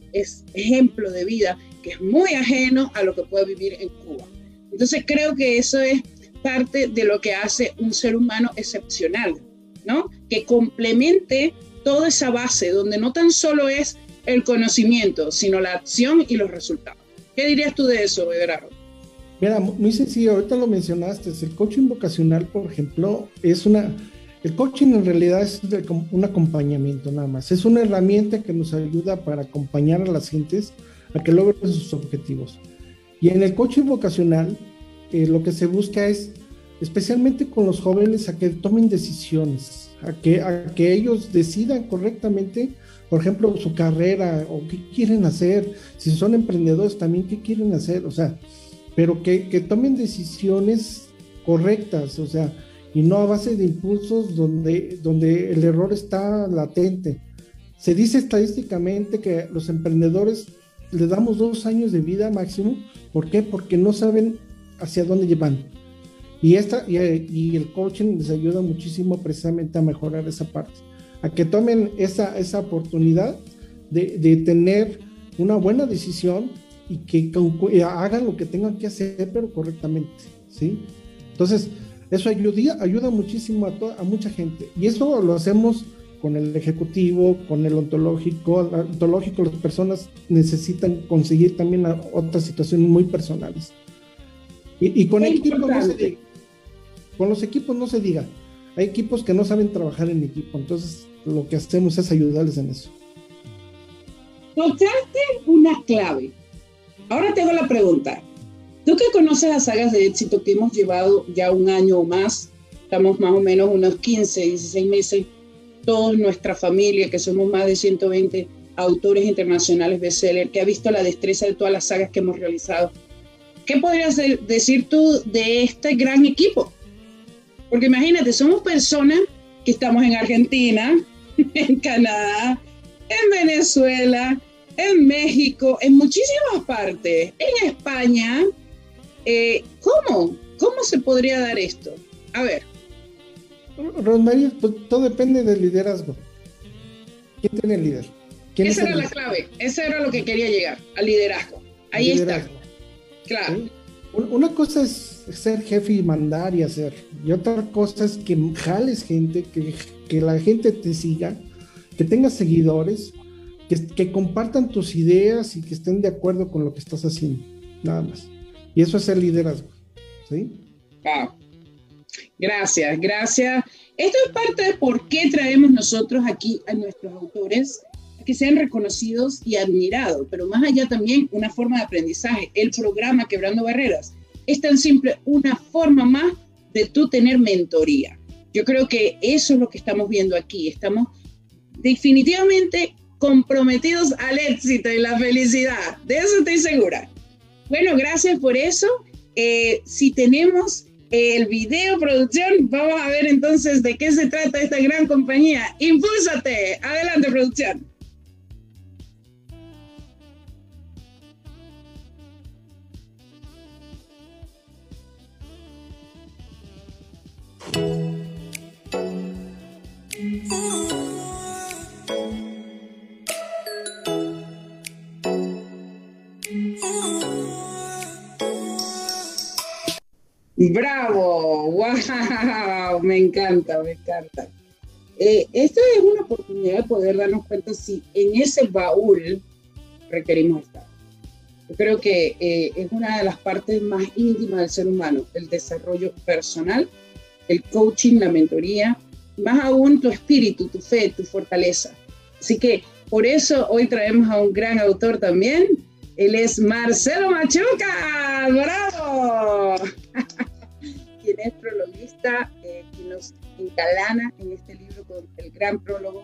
ejemplo de vida que es muy ajeno a lo que puede vivir en Cuba. Entonces creo que eso es parte de lo que hace un ser humano excepcional, ¿no? Que complemente toda esa base donde no tan solo es el conocimiento, sino la acción y los resultados. ¿Qué dirías tú de eso, Everardo? Mira, muy sencillo, ahorita lo mencionaste, el coaching vocacional, por ejemplo, es una, El coaching en realidad es un acompañamiento nada más. Es una herramienta que nos ayuda para acompañar a las gentes a que logren sus objetivos. Y en el coaching vocacional, eh, lo que se busca es, especialmente con los jóvenes, a que tomen decisiones, a que, a que ellos decidan correctamente, por ejemplo, su carrera o qué quieren hacer, si son emprendedores también, qué quieren hacer, o sea, pero que, que tomen decisiones correctas, o sea, y no a base de impulsos donde, donde el error está latente. Se dice estadísticamente que los emprendedores le damos dos años de vida máximo. ¿Por qué? Porque no saben hacia dónde llevan. Y, esta, y, el coaching les ayuda muchísimo precisamente a mejorar esa parte, a que tomen esa, esa oportunidad de, de tener una buena decisión y que hagan lo que tengan que hacer, pero correctamente, ¿sí? Entonces, eso ayuda, ayuda muchísimo a, a mucha gente. Y eso lo hacemos con el ejecutivo, con el ontológico. El ontológico, las personas necesitan conseguir también otras situaciones muy personales. Y, con, con los equipos no se diga. Hay equipos que no saben trabajar en equipo, entonces lo que hacemos es ayudarles en eso. Tocaste una clave. Ahora tengo la pregunta. Tú que conoces las sagas de éxito que hemos llevado ya un año o más, estamos más o menos unos 15, 16 meses, toda nuestra familia, que somos más de 120 autores internacionales bestseller, que ha visto la destreza de todas las sagas que hemos realizado. ¿Qué podrías decir tú de este gran equipo? Porque imagínate, somos personas que estamos en Argentina, *laughs* en Canadá, en Venezuela, en México, en muchísimas partes, en España, eh, ¿Cómo? ¿Cómo se podría dar esto? A ver. Rosmarie, pues, todo depende del liderazgo. ¿Quién tiene el líder? Esa era la clave, eso era lo que quería llegar, al liderazgo. Ahí está. Claro. Una cosa es ser jefe y mandar y hacer, y otra cosa es que jales gente, que, que la gente te siga, que tengas seguidores, que, que compartan tus ideas y que estén de acuerdo con lo que estás haciendo, nada más. Y eso es el liderazgo. ¿sí? Gracias, gracias. Esto es parte de por qué traemos nosotros aquí a nuestros autores que sean reconocidos y admirados, pero más allá también una forma de aprendizaje. El programa Quebrando Barreras es tan simple, una forma más de tú tener mentoría. Yo creo que eso es lo que estamos viendo aquí. Estamos definitivamente comprometidos al éxito y la felicidad. De eso estoy segura. Bueno, gracias por eso. Eh, si tenemos el video producción, vamos a ver entonces de qué se trata esta gran compañía. Impúlsate. Adelante, producción. Bravo, wow, me encanta, me encanta. Eh, esta es una oportunidad de poder darnos cuenta si en ese baúl requerimos estar. Yo creo que eh, es una de las partes más íntimas del ser humano, el desarrollo personal, el coaching, la mentoría, más aún tu espíritu, tu fe, tu fortaleza. Así que por eso hoy traemos a un gran autor también. Él es Marcelo Machuca. ¡Bravo! *laughs* quien es prologuista, eh, quien nos encalana en este libro con el gran prólogo,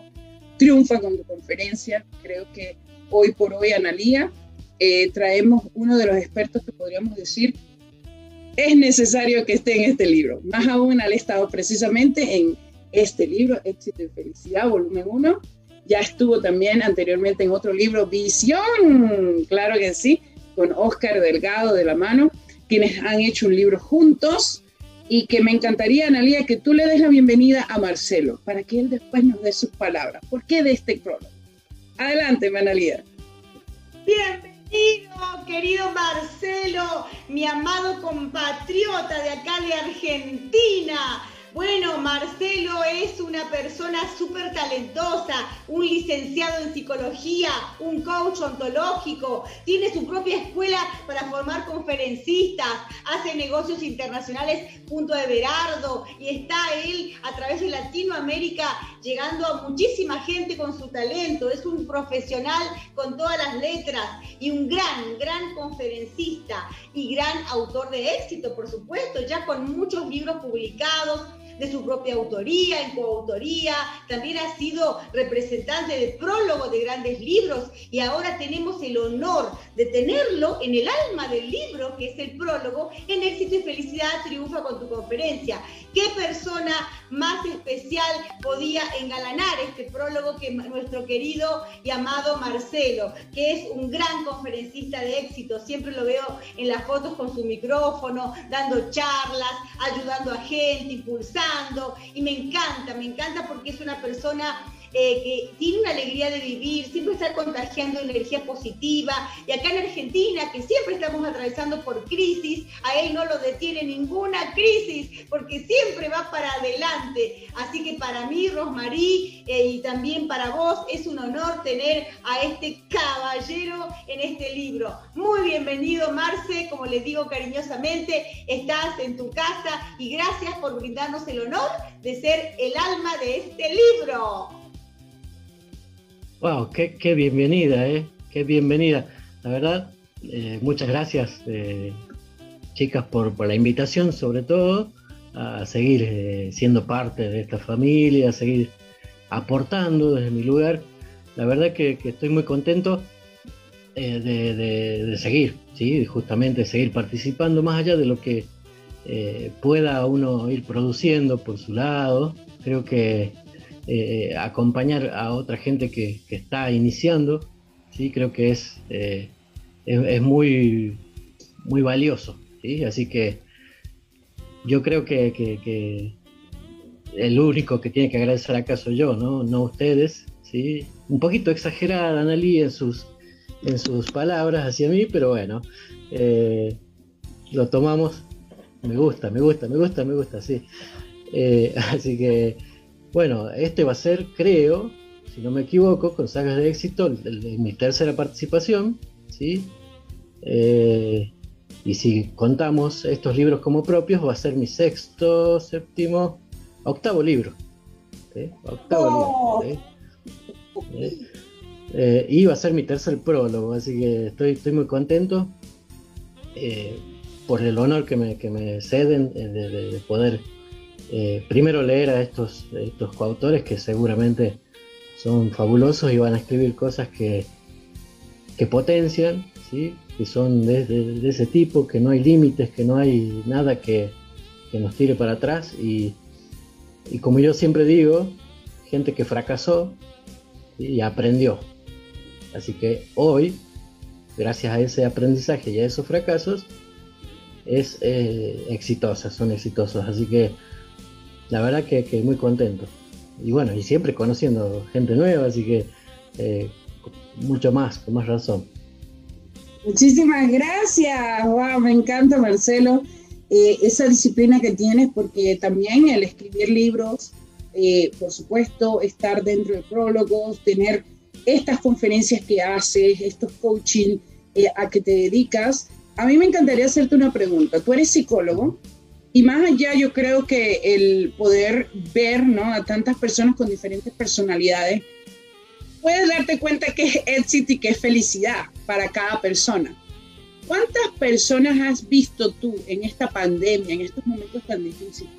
triunfa con tu conferencia. Creo que hoy por hoy, Analía, eh, traemos uno de los expertos que podríamos decir es necesario que esté en este libro. Más aún al estado precisamente en este libro, Éxito y Felicidad, volumen 1. Ya estuvo también anteriormente en otro libro, Visión, claro que sí, con Oscar Delgado de la mano, quienes han hecho un libro juntos y que me encantaría, Analia, que tú le des la bienvenida a Marcelo para que él después nos dé sus palabras. ¿Por qué de este prólogo? Adelante, Analia. Bienvenido, querido Marcelo, mi amado compatriota de acá de Argentina. Bueno, Marcelo es una persona súper talentosa, un licenciado en psicología, un coach ontológico, tiene su propia escuela para formar conferencistas, hace negocios internacionales junto a Everardo y está él a través de Latinoamérica llegando a muchísima gente con su talento. Es un profesional con todas las letras y un gran, gran conferencista y gran autor de éxito, por supuesto, ya con muchos libros publicados de su propia autoría, en coautoría, también ha sido representante de prólogo de grandes libros y ahora tenemos el honor de tenerlo en el alma del libro, que es el prólogo, en éxito y felicidad triunfa con tu conferencia. ¿Qué persona más especial podía engalanar este prólogo que nuestro querido y amado Marcelo, que es un gran conferencista de éxito? Siempre lo veo en las fotos con su micrófono, dando charlas, ayudando a gente, impulsando, y me encanta, me encanta porque es una persona eh, que tiene una alegría de vivir, siempre está contagiando energía positiva. Y acá en Argentina, que siempre estamos atravesando por crisis, a él no lo detiene ninguna crisis, porque siempre va para adelante. Así que para mí, Rosmarí, eh, y también para vos, es un honor tener a este caballero en este libro. Muy bienvenido, Marce, como les digo cariñosamente, estás en tu casa y gracias por brindarnos el honor de ser el alma de este libro. Wow, qué, bienvenida, ¿eh? Qué bienvenida. La verdad, eh, muchas gracias, eh, chicas, por, la invitación, sobre todo, a seguir eh, siendo parte de esta familia, a seguir aportando desde mi lugar. La verdad que, estoy muy contento de, seguir, ¿sí? justamente seguir participando más allá de lo que pueda uno ir produciendo por su lado. Creo que eh, acompañar a otra gente que, está iniciando, ¿sí? creo que es, eh, es, muy, muy valioso. ¿sí? Así que yo creo que, el único que tiene que agradecer acá soy yo, no, no ustedes. ¿sí? Un poquito exagerada Analí en sus, en sus palabras hacia mí, pero bueno, eh, lo tomamos. Me gusta, me gusta, me gusta, me gusta, sí. *laughs* así que bueno, este va a ser, creo, si no me equivoco, con sagas de éxito, mi tercera participación, ¿sí? Eh, y si contamos estos libros como propios, va a ser mi sexto, séptimo, octavo libro. Octavo libro. Eh, y va a ser mi tercer prólogo, así que estoy, estoy muy contento eh, por el honor que me, que me ceden de poder eh, primero leer a estos, estos coautores que seguramente son fabulosos y van a escribir cosas que, que potencian, ¿sí? que son de, ese tipo, que no hay límites, que no hay nada que, nos tire para atrás y, como yo siempre digo, gente que fracasó y aprendió. Así que hoy, gracias a ese aprendizaje y a esos fracasos, es eh, exitosa, son exitosos. Así que la verdad que, muy contento. Y bueno, y siempre conociendo gente nueva, así que eh, mucho más, con más razón. Muchísimas gracias, wow, me encanta Marcelo, eh, esa disciplina que tienes, porque también el escribir libros, eh, por supuesto, estar dentro de prólogos, tener estas conferencias que haces, estos coaching a que te dedicas. A mí me encantaría hacerte una pregunta. Tú eres psicólogo, y más allá, yo creo que el poder ver ¿no? a tantas personas con diferentes personalidades, puedes darte cuenta que es éxito y que es felicidad para cada persona. ¿Cuántas personas has visto tú en esta pandemia, en estos momentos tan difíciles,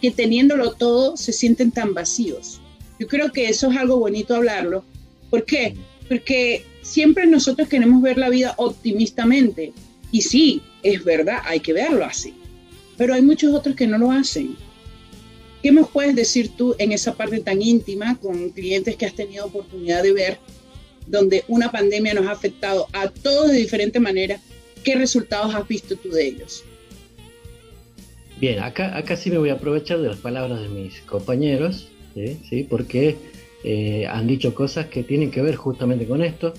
que teniéndolo todo se sienten tan vacíos? Yo creo que eso es algo bonito hablarlo. ¿Por qué? Porque siempre nosotros queremos ver la vida optimistamente. Y sí, es verdad, hay que verlo así pero hay muchos otros que no lo hacen. ¿Qué me puedes decir tú en esa parte tan íntima con clientes que has tenido oportunidad de ver, donde una pandemia nos ha afectado a todos de diferente manera? ¿Qué resultados has visto tú de ellos? Bien, acá, acá sí me voy a aprovechar de las palabras de mis compañeros, ¿sí? porque eh, han dicho cosas que tienen que ver justamente con esto.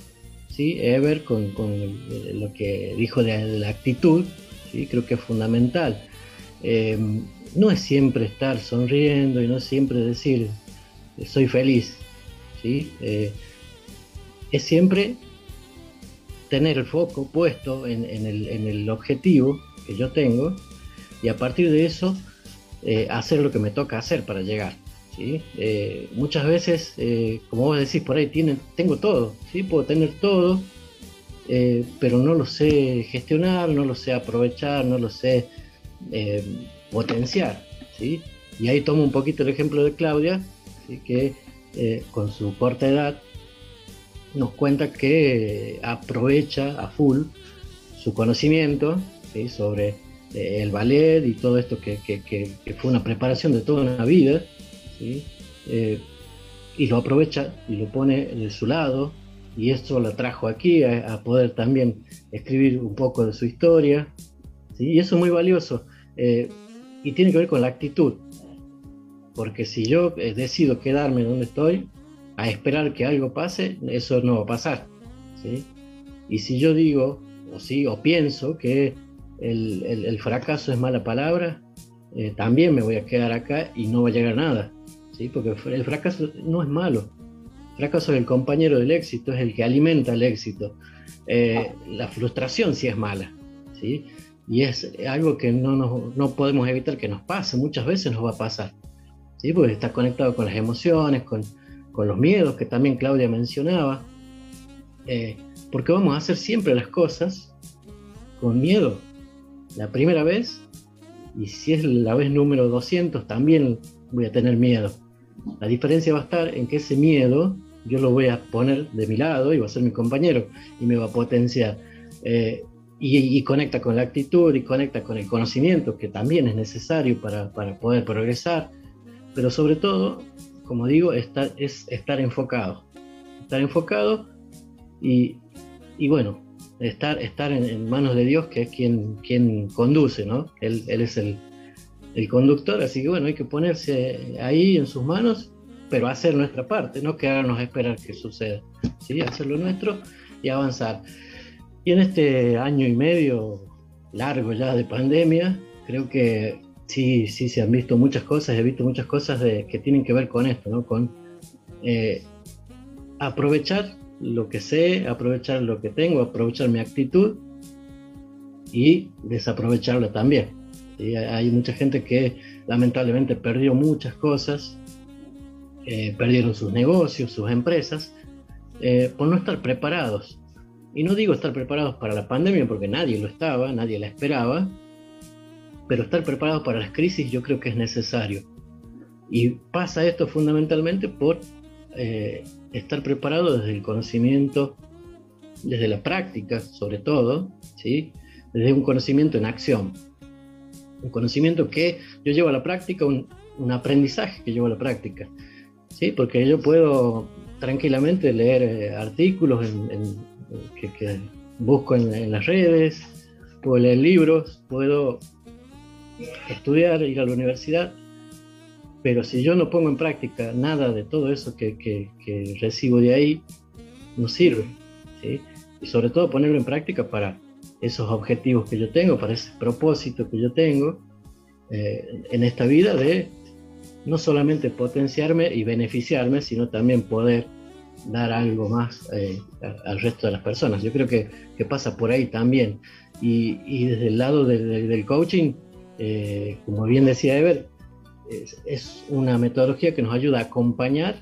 ¿sí? Ever, con, con lo que dijo de, la actitud, ¿sí? creo que es fundamental. Em, no es siempre estar sonriendo y no es siempre decir soy feliz, ¿sí? Eh, es siempre tener el foco puesto en, el, objetivo que yo tengo y a partir de eso eh, hacer lo que me toca hacer para llegar. ¿sí? Eh, muchas veces, eh, como vos decís por ahí, tengo todo, ¿sí? puedo tener todo, pero no lo sé gestionar, no lo sé aprovechar, no lo sé potenciar. ¿sí? Y ahí tomo un poquito el ejemplo de Claudia, que con su corta edad nos cuenta que aprovecha a full su conocimiento sobre eh, el ballet y todo esto que, fue una preparación de toda una vida, eh, y lo aprovecha y lo pone de su lado, y esto lo trajo aquí a, poder también escribir un poco de su historia, y eso es muy valioso, eh, y tiene que ver con la actitud, porque si yo decido quedarme donde estoy, a esperar que algo pase, eso no va a pasar. ¿sí? Y si yo digo, o sí, o pienso que el, fracaso es mala palabra, eh, también me voy a quedar acá y no va a llegar a nada. ¿sí? Porque el fracaso no es malo. El fracaso es el compañero del éxito, es el que alimenta el éxito. Eh, la frustración sí es mala. ¿sí? Y es algo que no, no podemos evitar que nos pase. Muchas veces nos va a pasar. ¿sí? Porque está conectado con las emociones, con, con los miedos que también Claudia mencionaba, eh, porque vamos a hacer siempre las cosas con miedo. La primera vez, y si es la vez número 200, también voy a tener miedo. La diferencia va a estar en que ese miedo yo lo voy a poner de mi lado y va a ser mi compañero y me va a potenciar. Eh, y, conecta con la actitud y conecta con el conocimiento que también es necesario para, para poder progresar, pero sobre todo como digo, estar, es estar enfocado. Estar enfocado y, bueno, estar, estar en, manos de Dios, que es quien, quien conduce, ¿no? Él, es el, conductor, así que bueno, hay que ponerse ahí en sus manos, pero hacer nuestra parte, no quedarnos a esperar que suceda, ¿sí? Hacer lo nuestro y avanzar. Y en este año y medio largo ya de pandemia, creo que Sí, sí, se han visto muchas cosas, he visto muchas cosas de, que tienen que ver con esto, ¿no? Con eh, aprovechar lo que sé, aprovechar lo que tengo, aprovechar mi actitud y desaprovecharla también. Hay mucha gente que lamentablemente perdió muchas cosas, eh, perdieron sus negocios, sus empresas, eh, por no estar preparados. Y no digo estar preparados para la pandemia porque nadie lo estaba, nadie la esperaba, pero estar preparado para las crisis yo creo que es necesario. Y pasa esto fundamentalmente por eh, estar preparado desde el conocimiento, desde la práctica sobre todo, ¿sí? desde un conocimiento en acción. Un conocimiento que yo llevo a la práctica, un, aprendizaje que llevo a la práctica. ¿sí? Porque yo puedo tranquilamente leer eh, artículos que, busco en, las redes, puedo leer libros, puedo estudiar, ir a la universidad, pero si yo no pongo en práctica nada de todo eso que, recibo de ahí, no sirve. Y sobre todo ponerlo en práctica para esos objetivos que yo tengo, para ese propósito que yo tengo eh, en esta vida de no solamente potenciarme y beneficiarme, sino también poder dar algo más eh, al resto de las personas. Yo creo que, pasa por ahí también. Y, desde el lado del coaching, eh, como bien decía Ever, es, una metodología que nos ayuda a acompañar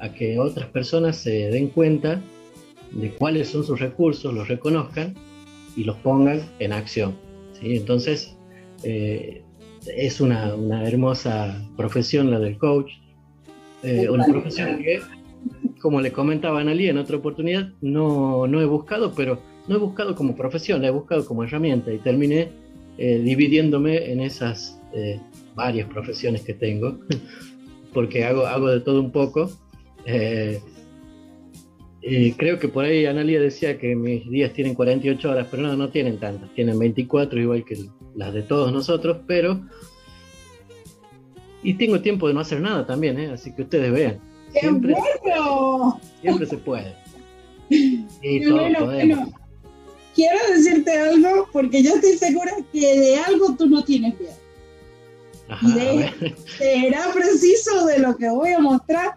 a que otras personas se den cuenta de cuáles son sus recursos, los reconozcan y los pongan en acción. ¿sí? Entonces, eh, es una, hermosa profesión la del coach, eh, una profesión que, como le comentaba Analí en otra oportunidad, no, no he buscado, pero no he buscado como profesión, la he buscado como herramienta y terminé eh, dividiéndome en esas eh, varias profesiones que tengo, *laughs* porque hago, hago de todo un poco. Eh, creo que por ahí Analia decía que mis días tienen 48 horas, pero no, no tienen tantas, tienen 24 igual que las de todos nosotros, pero... Y tengo tiempo de no hacer nada también, así que ustedes vean. Siempre, siempre se puede. *laughs* Y todos quiero decirte algo porque yo estoy segura que de algo tú no tienes miedo. será preciso de lo que voy a mostrar.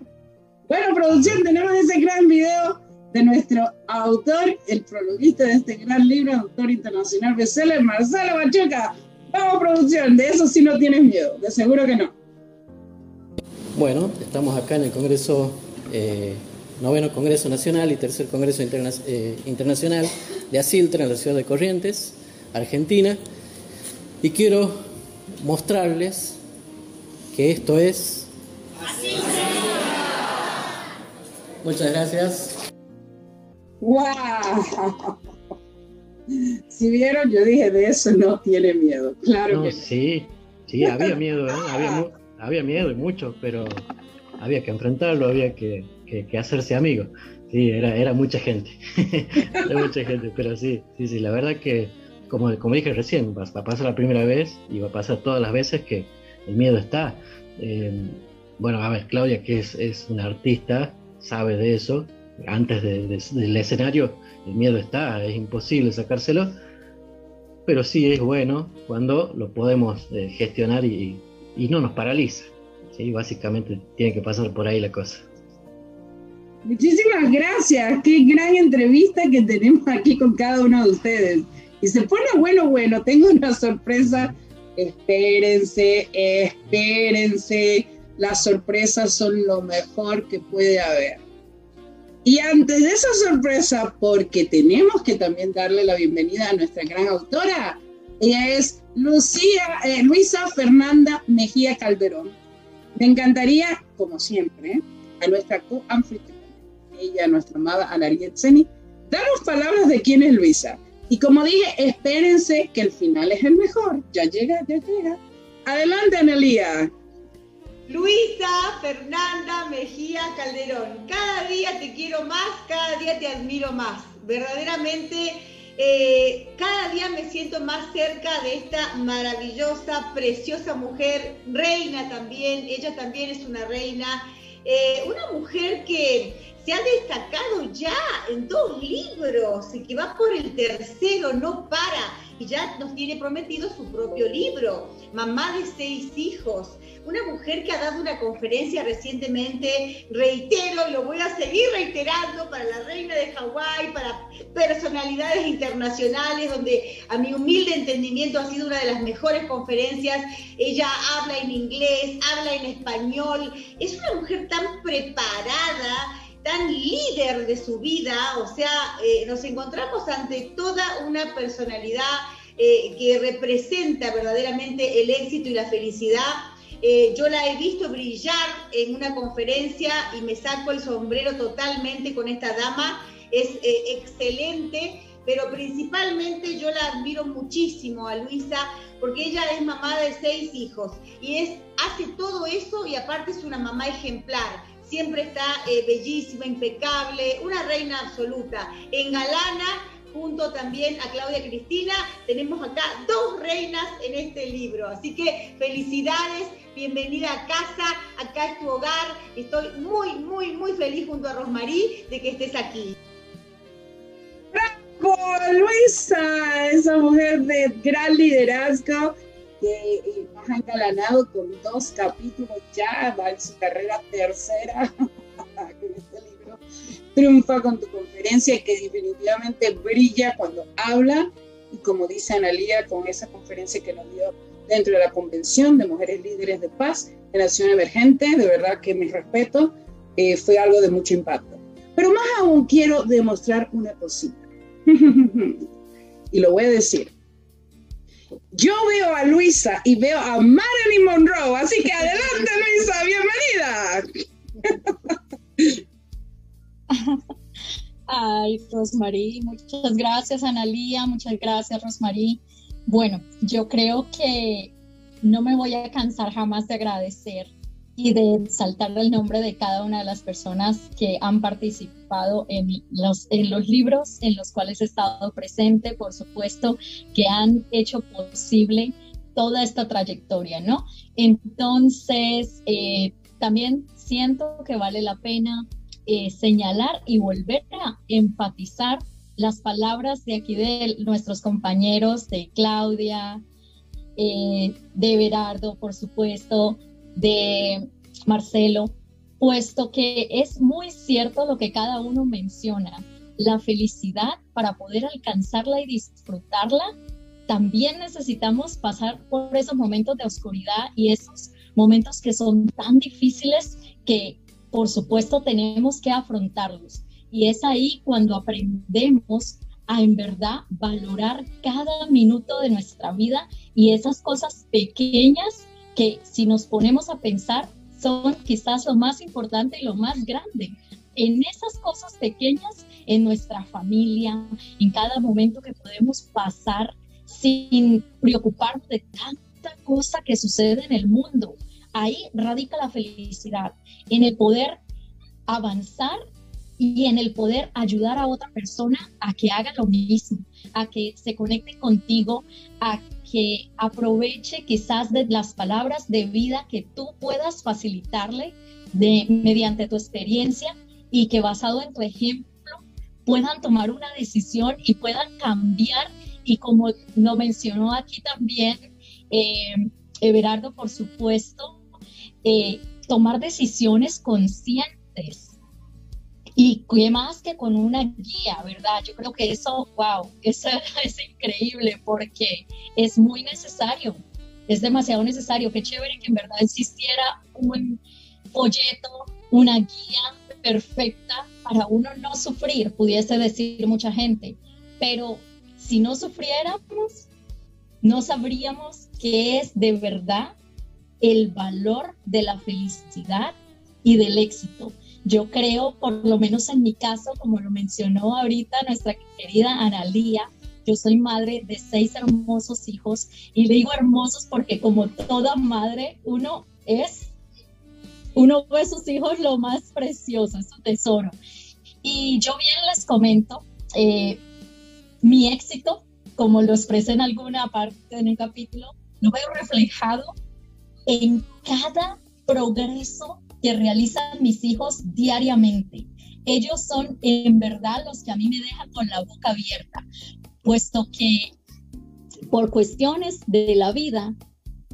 Bueno, producción, tenemos ese gran video de nuestro autor, el prologuista de este gran libro, autor internacional bestseller, Marcelo Machuca. Vamos, producción, de eso sí no tienes miedo, de seguro que no. Bueno, estamos acá en el Congreso, eh, noveno Congreso Nacional y tercer Congreso eh, Internacional de Asiltra en la ciudad de Corrientes, Argentina, y quiero mostrarles que esto es... Muchas gracias. ¡Wow! Si vieron, yo dije, de eso no tiene miedo. Claro que sí. Sí, había miedo, ¿eh? había, miedo y mucho, pero había que enfrentarlo, había que, hacerse amigo. Sí, era, era mucha gente. *laughs* era mucha gente, pero sí, sí, sí, la verdad que, como, como dije recién, va, a pasar la primera vez y va a pasar todas las veces que el miedo está. Eh, bueno, a ver, Claudia, que es, es una artista, sabe de eso, antes del escenario el miedo está, es imposible sacárselo, pero sí es bueno cuando lo podemos eh, gestionar y, no nos paraliza. ¿sí? Básicamente tiene que pasar por ahí la cosa. Muchísimas gracias, qué gran entrevista que tenemos aquí con cada uno de ustedes. Y se pone bueno, bueno, tengo una sorpresa, espérense, espérense, las sorpresas son lo mejor que puede haber. Y antes de esa sorpresa, porque tenemos que también darle la bienvenida a nuestra gran autora, ella es Lucía, eh, Luisa Fernanda Mejía Calderón. Me encantaría, como siempre, a nuestra co-anfitriona, ella, nuestra amada Anariet Zeni, darnos palabras de quién es Luisa. Y como dije, espérense que el final es el mejor. Ya llega, ya llega. Adelante, Analia. Luisa Fernanda Mejía Calderón, cada día te quiero más, cada día te admiro más. Verdaderamente, eh, cada día me siento más cerca de esta maravillosa, preciosa mujer, reina también, ella también es una reina, eh, una mujer que se ha destacado ya en dos libros y que va por el tercero, no para, y ya nos tiene prometido su propio libro, Mamá de seis hijos una mujer que ha dado una conferencia recientemente, reitero, lo voy a seguir reiterando, para la reina de Hawái, para personalidades internacionales, donde a mi humilde entendimiento ha sido una de las mejores conferencias. Ella habla en inglés, habla en español, es una mujer tan preparada tan líder de su vida, o sea, eh, nos encontramos ante toda una personalidad eh, que representa verdaderamente el éxito y la felicidad eh, yo la he visto brillar en una conferencia y me saco el sombrero totalmente con esta dama. Es eh, excelente, pero principalmente yo la admiro muchísimo a Luisa porque ella es mamá de seis hijos y hace todo eso y aparte es una mamá ejemplar. Siempre está eh, bellísima, impecable, una reina absoluta. En Galana junto también a Claudia Cristina. Tenemos acá dos reinas en este libro. Así que felicidades, bienvenida a casa, acá es tu hogar. Estoy muy, muy, muy feliz junto a Rosmarí de que estés aquí. ¡Bravo, Luisa! Esa mujer de gran liderazgo que eh, nos ha engalanado con dos capítulos ya, va en su carrera tercera *laughs* triunfa con tu conferencia que definitivamente brilla cuando habla y como dice Analía con esa conferencia que nos dio dentro de la Convención de Mujeres Líderes de Paz en Acción Emergente, de verdad que mi respeto, eh, fue algo de mucho impacto. Pero más aún quiero demostrar una cosita. *laughs* y lo voy a decir. Yo veo a Luisa y veo a Marilyn Monroe, así que adelante *laughs* Luisa, bienvenida. *laughs* Ay, Rosmarí, muchas gracias, Analía, muchas gracias, Rosmarí. Bueno, yo creo que no me voy a cansar jamás de agradecer y de saltar el nombre de cada una de las personas que han participado en los, libros en los cuales he estado presente, por supuesto, que han hecho posible toda esta trayectoria, ¿no? Entonces, eh, también siento que vale la pena eh, señalar y volver a enfatizar las palabras de aquí de nuestros compañeros, de Claudia, eh, de Berardo, por supuesto, de Marcelo, puesto que es muy cierto lo que cada uno menciona. La felicidad, para poder alcanzarla y disfrutarla, también necesitamos pasar por esos momentos de oscuridad y esos momentos que son tan difíciles que por supuesto tenemos que afrontarlos. Y es ahí cuando aprendemos a en verdad valorar cada minuto de nuestra vida y esas cosas pequeñas que si nos ponemos a pensar son quizás lo más importante y lo más grande. En esas cosas pequeñas, en nuestra familia, en cada momento que podemos pasar sin preocuparnos de tanta cosa que sucede en el mundo. Ahí radica la felicidad, en el poder avanzar y en el poder ayudar a otra persona a que haga lo mismo, a que se conecte contigo, a que aproveche quizás de las palabras de vida que tú puedas facilitarle de, mediante tu experiencia y que basado en tu ejemplo puedan tomar una decisión y puedan cambiar. Y como lo mencionó aquí también eh, Everardo, por supuesto, eh, tomar decisiones conscientes y más que con una guía, ¿verdad? Yo creo que eso, wow, eso *laughs* es increíble porque es muy necesario, es demasiado necesario. Qué chévere que en verdad existiera un folleto, una guía perfecta para uno no sufrir, pudiese decir mucha gente. Pero si no sufriéramos, no sabríamos qué es de verdad el valor de la felicidad y del éxito. Yo creo, por lo menos en mi caso, como lo mencionó ahorita nuestra querida Analía, yo soy madre de seis hermosos hijos y digo hermosos porque como toda madre, uno es, uno ve sus hijos lo más precioso, es su tesoro. Y yo bien les comento, eh, mi éxito, como lo expresé en alguna parte en el capítulo, lo veo reflejado en cada progreso que realizan mis hijos diariamente. Ellos son en verdad los que a mí me dejan con la boca abierta, puesto que por cuestiones de la vida,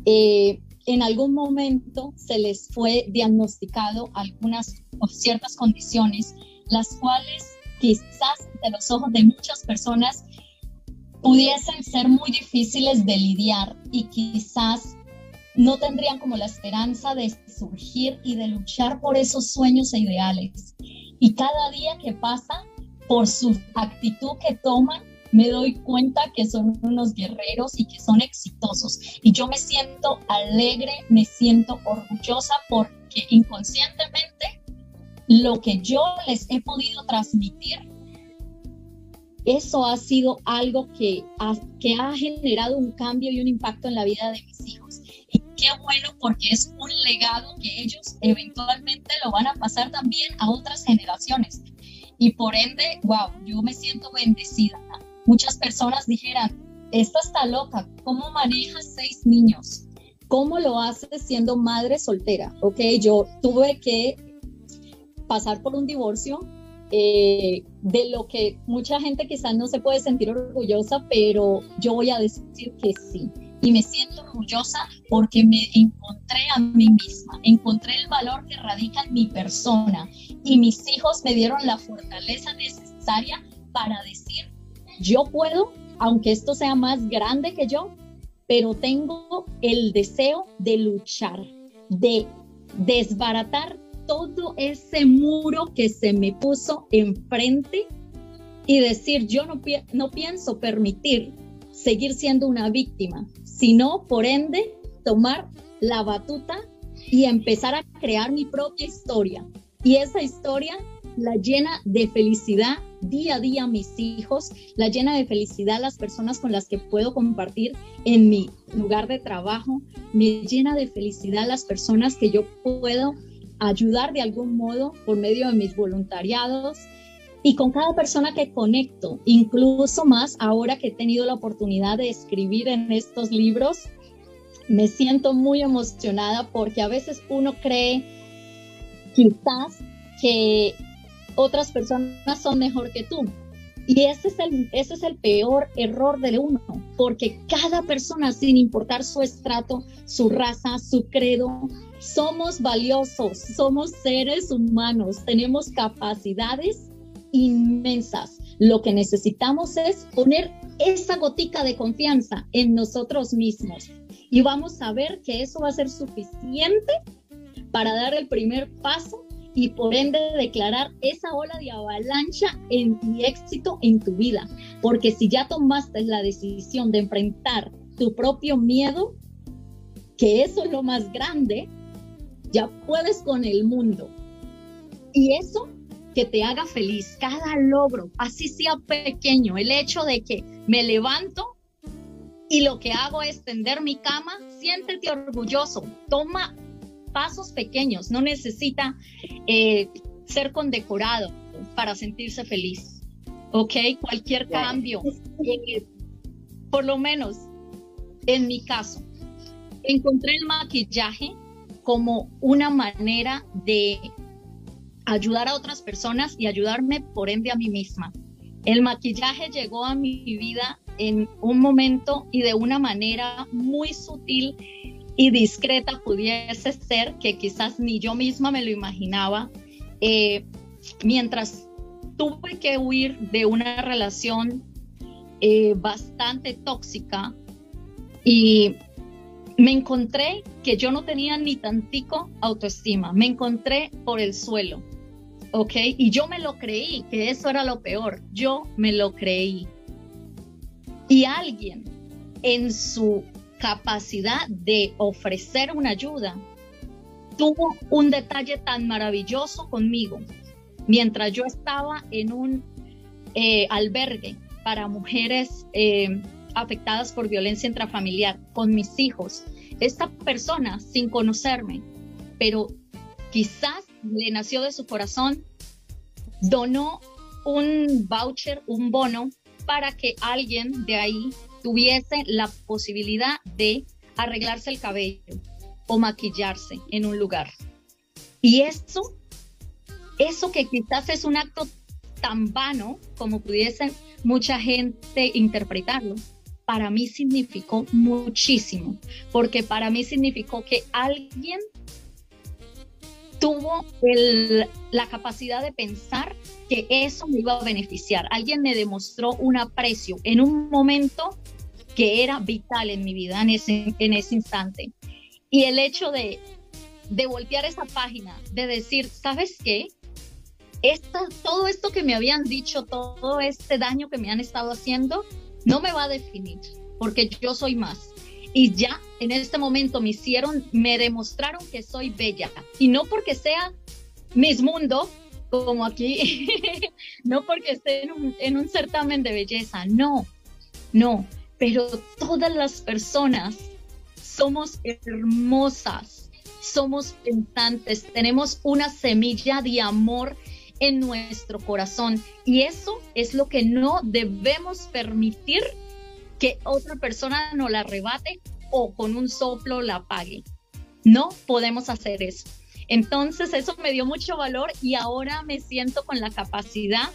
eh, en algún momento se les fue diagnosticado algunas o ciertas condiciones, las cuales quizás de los ojos de muchas personas pudiesen ser muy difíciles de lidiar y quizás no tendrían como la esperanza de surgir y de luchar por esos sueños e ideales. Y cada día que pasa, por su actitud que toman, me doy cuenta que son unos guerreros y que son exitosos. Y yo me siento alegre, me siento orgullosa porque inconscientemente lo que yo les he podido transmitir, eso ha sido algo que ha, que ha generado un cambio y un impacto en la vida de mis hijos qué bueno porque es un legado que ellos eventualmente lo van a pasar también a otras generaciones. Y por ende, wow, yo me siento bendecida. Muchas personas dijeran, esta está loca, ¿cómo manejas seis niños? ¿Cómo lo haces siendo madre soltera? Ok, yo tuve que pasar por un divorcio, eh, de lo que mucha gente quizás no se puede sentir orgullosa, pero yo voy a decir que sí y me siento orgullosa porque me encontré a mí misma, encontré el valor que radica en mi persona y mis hijos me dieron la fortaleza necesaria para decir, yo puedo, aunque esto sea más grande que yo, pero tengo el deseo de luchar, de desbaratar todo ese muro que se me puso enfrente y decir, yo no, pienso permitir seguir siendo una víctima, sino por ende tomar la batuta y empezar a crear mi propia historia. Y esa historia la llena de felicidad día a día a mis hijos, la llena de felicidad las personas con las que puedo compartir en mi lugar de trabajo, me llena de felicidad las personas que yo puedo ayudar de algún modo por medio de mis voluntariados, y con cada persona que conecto, incluso más ahora que he tenido la oportunidad de escribir en estos libros, me siento muy emocionada porque a veces uno cree quizás que otras personas son mejor que tú. Y ese es, el, ese es el peor error de uno, porque cada persona, sin importar su estrato, su raza, su credo, somos valiosos, somos seres humanos, tenemos capacidades inmensas. Lo que necesitamos es poner esa gotica de confianza en nosotros mismos y vamos a ver que eso va a ser suficiente para dar el primer paso y por ende declarar esa ola de avalancha en mi éxito en tu vida. Porque si ya tomaste la decisión de enfrentar tu propio miedo, que eso es lo más grande, ya puedes con el mundo. Y eso que te haga feliz, cada logro, así sea pequeño, el hecho de que me levanto y lo que hago es tender mi cama, siéntete orgulloso, toma pasos pequeños, no necesita eh, ser condecorado para sentirse feliz. ¿Ok? Cualquier cambio, eh, por lo menos en mi caso, encontré el maquillaje como una manera de ayudar a otras personas y ayudarme por ende a mí misma. El maquillaje llegó a mi vida en un momento y de una manera muy sutil y discreta pudiese ser, que quizás ni yo misma me lo imaginaba, eh, mientras tuve que huir de una relación eh, bastante tóxica y me encontré que yo no tenía ni tantico autoestima, me encontré por el suelo, ¿ok? Y yo me lo creí, que eso era lo peor, yo me lo creí. Y alguien en su capacidad de ofrecer una ayuda, tuvo un detalle tan maravilloso conmigo. Mientras yo estaba en un eh, albergue para mujeres eh, afectadas por violencia intrafamiliar con mis hijos, esta persona, sin conocerme, pero quizás le nació de su corazón, donó un voucher, un bono, para que alguien de ahí tuviese la posibilidad de arreglarse el cabello o maquillarse en un lugar. Y eso, eso que quizás es un acto tan vano como pudiese mucha gente interpretarlo, para mí significó muchísimo, porque para mí significó que alguien tuvo la capacidad de pensar que eso me iba a beneficiar. Alguien me demostró un aprecio en un momento que era vital en mi vida en ese, en ese instante. Y el hecho de, de voltear esa página, de decir, ¿sabes qué? Esta, todo esto que me habían dicho, todo este daño que me han estado haciendo, no me va a definir, porque yo soy más. Y ya en este momento me hicieron, me demostraron que soy bella. Y no porque sea mis Mundo, como aquí, *laughs* no porque esté en un, en un certamen de belleza, no, no, pero todas las personas somos hermosas, somos pensantes, tenemos una semilla de amor en nuestro corazón y eso es lo que no debemos permitir que otra persona nos la arrebate o con un soplo la apague. No podemos hacer eso. Entonces eso me dio mucho valor y ahora me siento con la capacidad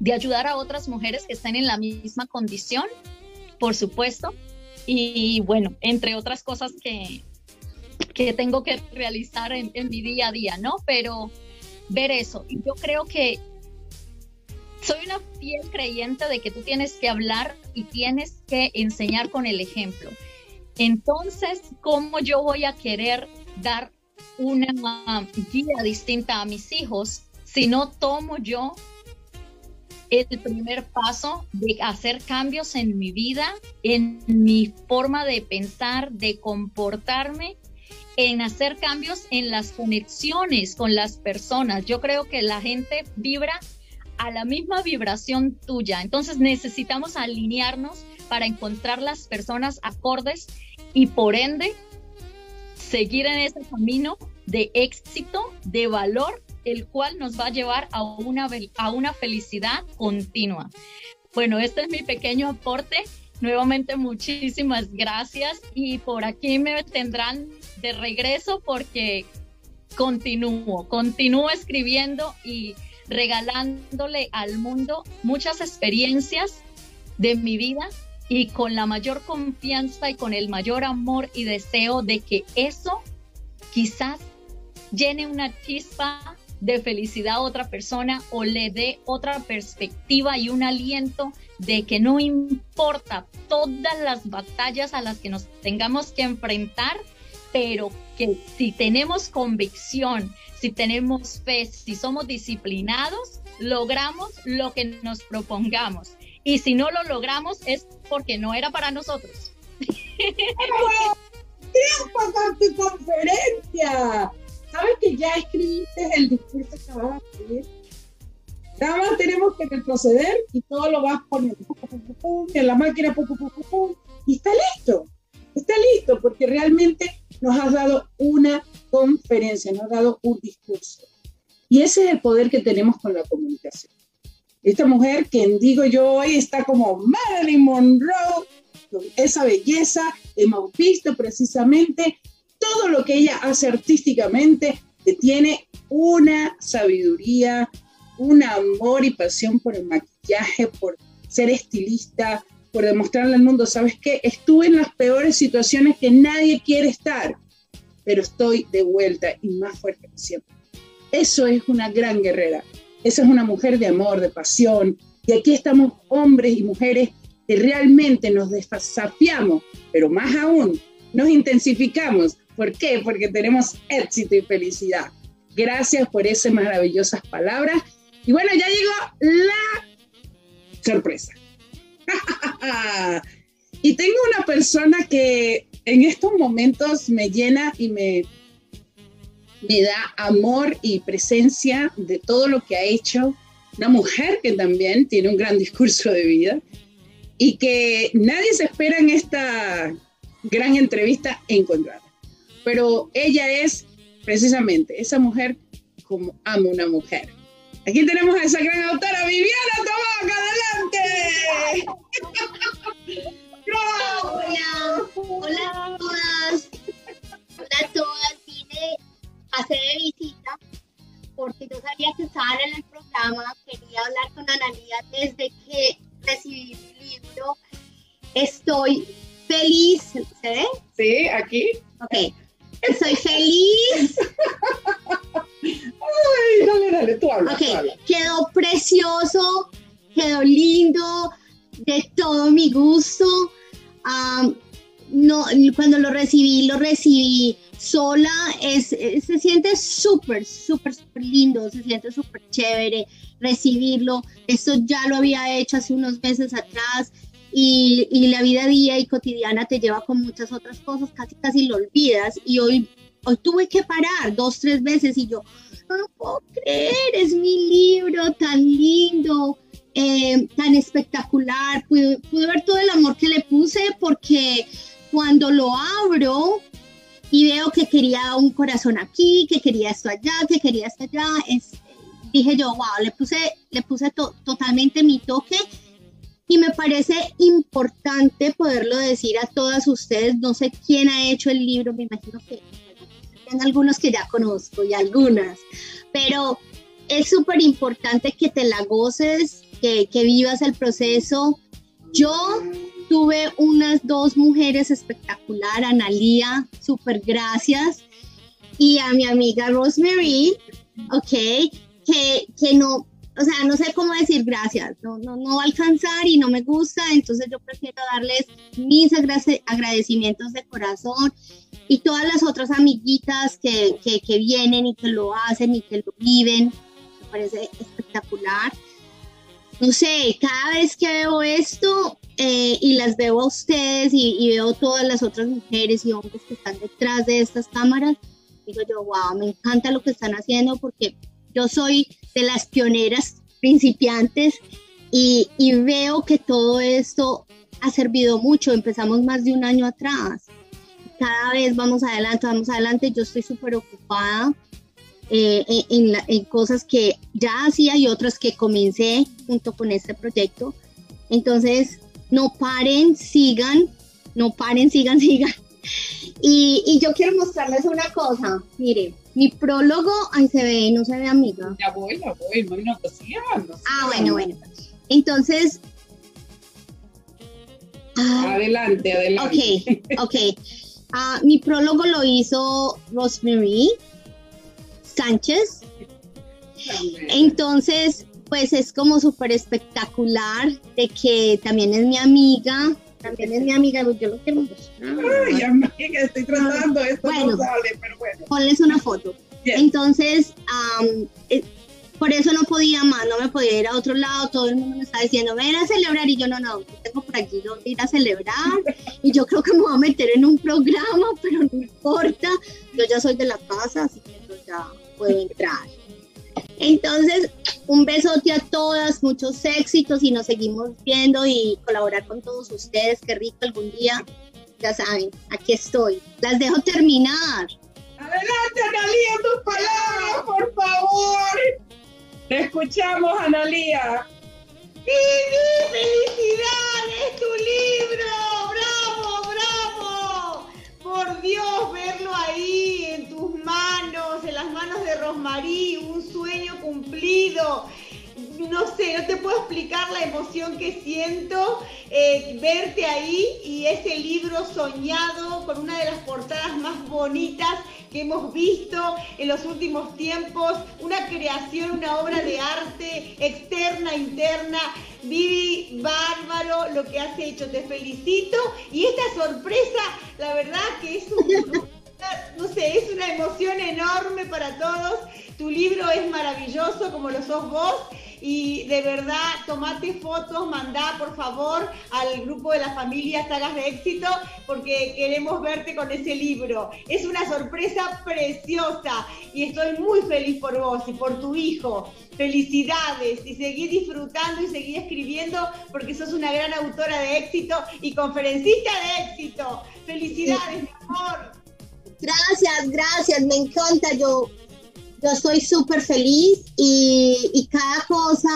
de ayudar a otras mujeres que estén en la misma condición, por supuesto. Y bueno, entre otras cosas que, que tengo que realizar en, en mi día a día, ¿no? Pero ver eso. Yo creo que soy una fiel creyente de que tú tienes que hablar y tienes que enseñar con el ejemplo. Entonces, ¿cómo yo voy a querer dar una guía distinta a mis hijos si no tomo yo el primer paso de hacer cambios en mi vida, en mi forma de pensar, de comportarme, en hacer cambios en las conexiones con las personas. Yo creo que la gente vibra a la misma vibración tuya, entonces necesitamos alinearnos para encontrar las personas acordes y por ende seguir en ese camino de éxito, de valor, el cual nos va a llevar a una, a una felicidad continua. Bueno, este es mi pequeño aporte. Nuevamente muchísimas gracias y por aquí me tendrán de regreso porque continúo, continúo escribiendo y regalándole al mundo muchas experiencias de mi vida y con la mayor confianza y con el mayor amor y deseo de que eso quizás llene una chispa de felicidad a otra persona o le dé otra perspectiva y un aliento de que no importa todas las batallas a las que nos tengamos que enfrentar, pero que si tenemos convicción, si tenemos fe, si somos disciplinados, logramos lo que nos propongamos. Y si no lo logramos es porque no era para nosotros. tu conferencia! ¿Sabes que ya escribiste el discurso que vas a escribir? Nada más tenemos que retroceder y todo lo vas poniendo en la máquina y está listo. Está listo porque realmente nos has dado una conferencia, nos has dado un discurso. Y ese es el poder que tenemos con la comunicación. Esta mujer, quien digo yo hoy, está como Marilyn Monroe, con esa belleza, hemos visto precisamente todo lo que ella hace artísticamente, que tiene una sabiduría, un amor y pasión por el maquillaje, por ser estilista, por demostrarle al mundo, ¿sabes qué? Estuve en las peores situaciones que nadie quiere estar, pero estoy de vuelta y más fuerte que siempre. Eso es una gran guerrera. Esa es una mujer de amor, de pasión. Y aquí estamos hombres y mujeres que realmente nos desafiamos, pero más aún, nos intensificamos ¿Por qué? Porque tenemos éxito y felicidad. Gracias por esas maravillosas palabras. Y bueno, ya llegó la sorpresa. *laughs* y tengo una persona que en estos momentos me llena y me, me da amor y presencia de todo lo que ha hecho. Una mujer que también tiene un gran discurso de vida y que nadie se espera en esta gran entrevista encontrar pero ella es precisamente esa mujer como amo una mujer. Aquí tenemos a esa gran autora, Viviana Tomac, adelante. Hola, hola a todas. Hola a todas. Vine a hacer de visita porque no sabía que estaban en el programa. Quería hablar con Analia desde que recibí mi libro. Estoy feliz. ¿Se ve? Sí, aquí. Ok. Estoy feliz. Ay, dale, dale, tú habla. Ok, quedó precioso, quedó lindo, de todo mi gusto. no, cuando lo recibí, lo recibí sola. Es, se siente súper, súper, súper lindo, se siente súper chévere recibirlo. Esto ya lo había hecho hace unos meses atrás y, la vida día y cotidiana te lleva con muchas otras cosas, casi casi lo olvidas. Y hoy, hoy tuve que parar dos, tres veces y yo, no lo puedo creer, es mi libro tan lindo, eh, tan espectacular, pude, ver todo el amor que le puse porque cuando lo abro y veo que quería un corazón aquí, que quería esto allá, que quería esto allá, dije yo, wow, le puse, le puse totalmente mi toque y me parece importante poderlo decir a todas ustedes. No sé quién ha hecho el libro, me imagino que hay algunos que ya conozco y algunas, pero es súper importante que te la goces, que, que vivas el proceso. Yo tuve unas dos mujeres espectacular, Analía, súper gracias, y a mi amiga Rosemary, ok, que, que no, o sea, no sé cómo decir gracias, no, no, no va a alcanzar y no me gusta, entonces yo prefiero darles mis agradecimientos de corazón y todas las otras amiguitas que, que, vienen y que lo hacen y que lo viven, me parece espectacular. No sé, cada vez que veo esto eh, y las veo a ustedes y, y veo todas las otras mujeres y hombres que están detrás de estas cámaras, digo yo, wow, me encanta lo que están haciendo porque yo soy de las pioneras principiantes y, veo que todo esto ha servido mucho. Empezamos más de un año atrás. Cada vez vamos adelante, vamos adelante. Yo estoy súper ocupada eh, en, en, cosas que ya hacía y otras que comencé junto con este proyecto. Entonces, no paren, sigan, no paren, sigan, *laughs* sigan. Y, y, yo quiero mostrarles una cosa. Mire, mi prólogo, ahí se ve, no se ve, amiga. Ya voy, ya voy, no, no, pues no Ah, bueno, bueno. Entonces. Ah, adelante, adelante. Ok, ok. Uh, mi prólogo lo hizo Rosemary Sánchez. Entonces, pues es como súper espectacular de que también es mi amiga, también es mi amiga, yo lo quiero Ay, amiga, estoy tratando, esto bueno, no sale, pero bueno. Ponles una foto. Entonces, eh, por eso no podía más, no me podía ir a otro lado, todo el mundo me estaba diciendo, ven a celebrar, y yo no, no, tengo por aquí donde ir a celebrar, y yo creo que me voy a meter en un programa, pero no importa, yo ya soy de la casa, así que ya puedo entrar. Entonces, un besote a todas, muchos éxitos y nos seguimos viendo y colaborar con todos ustedes. Qué rico algún día. Ya saben, aquí estoy. Las dejo terminar. Adelante, Analía, tus palabras, por favor. Te escuchamos, Analía. ¡Felicidades! La emoción que siento eh, verte ahí y ese libro soñado con una de las portadas más bonitas que hemos visto en los últimos tiempos, una creación, una obra de arte externa, interna. Vivi, bárbaro lo que has hecho, te felicito. Y esta sorpresa, la verdad que es un, no sé, es una emoción enorme para todos. Tu libro es maravilloso como lo sos vos y de verdad tomate fotos, mandá por favor al grupo de la familia Sagas de Éxito porque queremos verte con ese libro. Es una sorpresa preciosa y estoy muy feliz por vos y por tu hijo. Felicidades y seguí disfrutando y seguí escribiendo porque sos una gran autora de éxito y conferencista de éxito. Felicidades, mi amor. Gracias, gracias, me encanta. Yo yo estoy súper feliz y, cada cosa,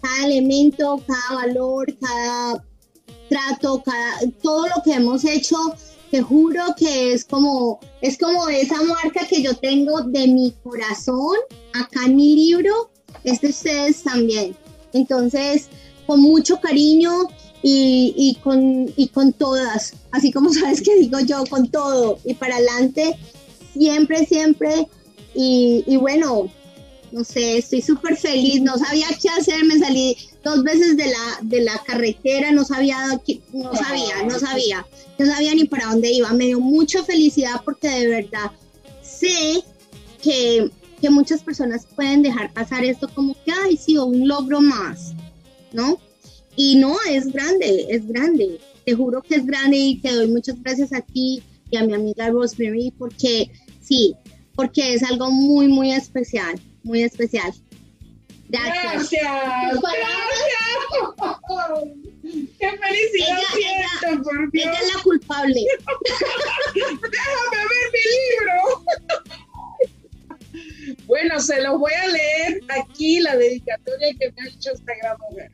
cada elemento, cada valor, cada trato, cada, todo lo que hemos hecho, te juro que es como, es como esa marca que yo tengo de mi corazón acá en mi libro, es de ustedes también. Entonces, con mucho cariño y, y, con, y con todas, así como *laughs* sabes que digo yo, con todo y para adelante, siempre, siempre y, bueno, no sé, estoy súper feliz, no sabía qué hacer, me salí dos veces de la, de la carretera, no sabía, no sabía, no sabía, no sabía ni para dónde iba, me dio mucha felicidad porque de verdad sé que, que muchas personas pueden dejar pasar esto como que, ay, sí, un logro más, ¿no? Y no, es grande, es grande, te juro que es grande y te doy muchas gracias a ti y a mi amiga Rosemary porque sí, porque es algo muy, muy especial, muy especial. Gracias. Gracias. Qué felicidad siento, por Dios. Ella es la culpable. Déjame ver mi libro. bueno, se los voy a leer aquí la dedicatoria que me ha hecho esta gran mujer.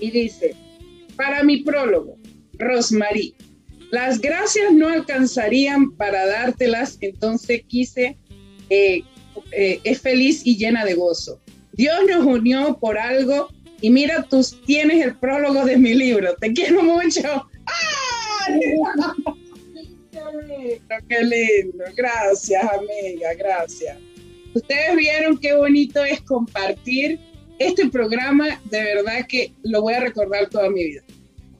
Y dice, para mi prólogo, Rosmarie, las gracias no alcanzarían para dártelas, entonces quise, eh, eh, es feliz y llena de gozo. Dios nos unió por algo y mira, tú tienes el prólogo de mi libro. Te quiero mucho. ¡Ay! qué lindo. Gracias, amiga, gracias. Ustedes vieron qué bonito es compartir este programa. De verdad que lo voy a recordar toda mi vida.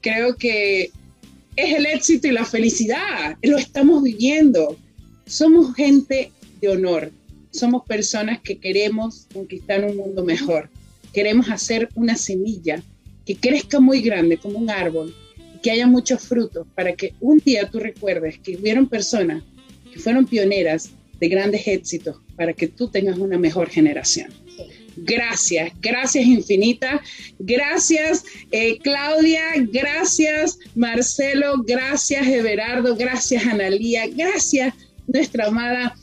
Creo que es el éxito y la felicidad. Lo estamos viviendo. Somos gente de honor. Somos personas que queremos conquistar un mundo mejor. Queremos hacer una semilla que crezca muy grande como un árbol y que haya muchos frutos para que un día tú recuerdes que hubieron personas que fueron pioneras de grandes éxitos para que tú tengas una mejor generación. Gracias, gracias infinita. Gracias eh, Claudia, gracias Marcelo, gracias Everardo, gracias Analía, gracias nuestra amada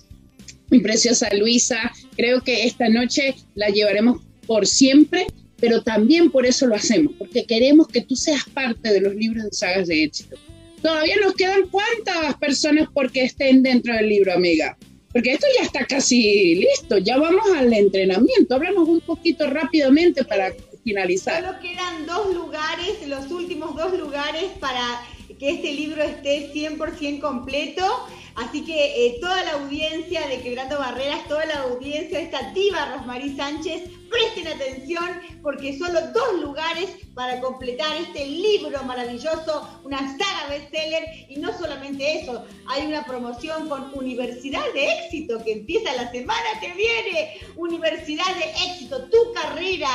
y preciosa Luisa. Creo que esta noche la llevaremos por siempre, pero también por eso lo hacemos, porque queremos que tú seas parte de los libros de sagas de éxito Todavía nos quedan cuántas personas porque estén dentro del libro, amiga. Porque esto ya está casi listo, ya vamos al entrenamiento. Háblanos un poquito rápidamente para finalizar. Solo quedan dos lugares, los últimos dos lugares para que este libro esté 100% completo. Así que eh, toda la audiencia de Quebrando Barreras, toda la audiencia de esta diva Rosmarie Sánchez, presten atención porque solo dos lugares para completar este libro maravilloso, una saga bestseller. Y no solamente eso, hay una promoción con Universidad de Éxito que empieza la semana que viene. Universidad de Éxito, tu carrera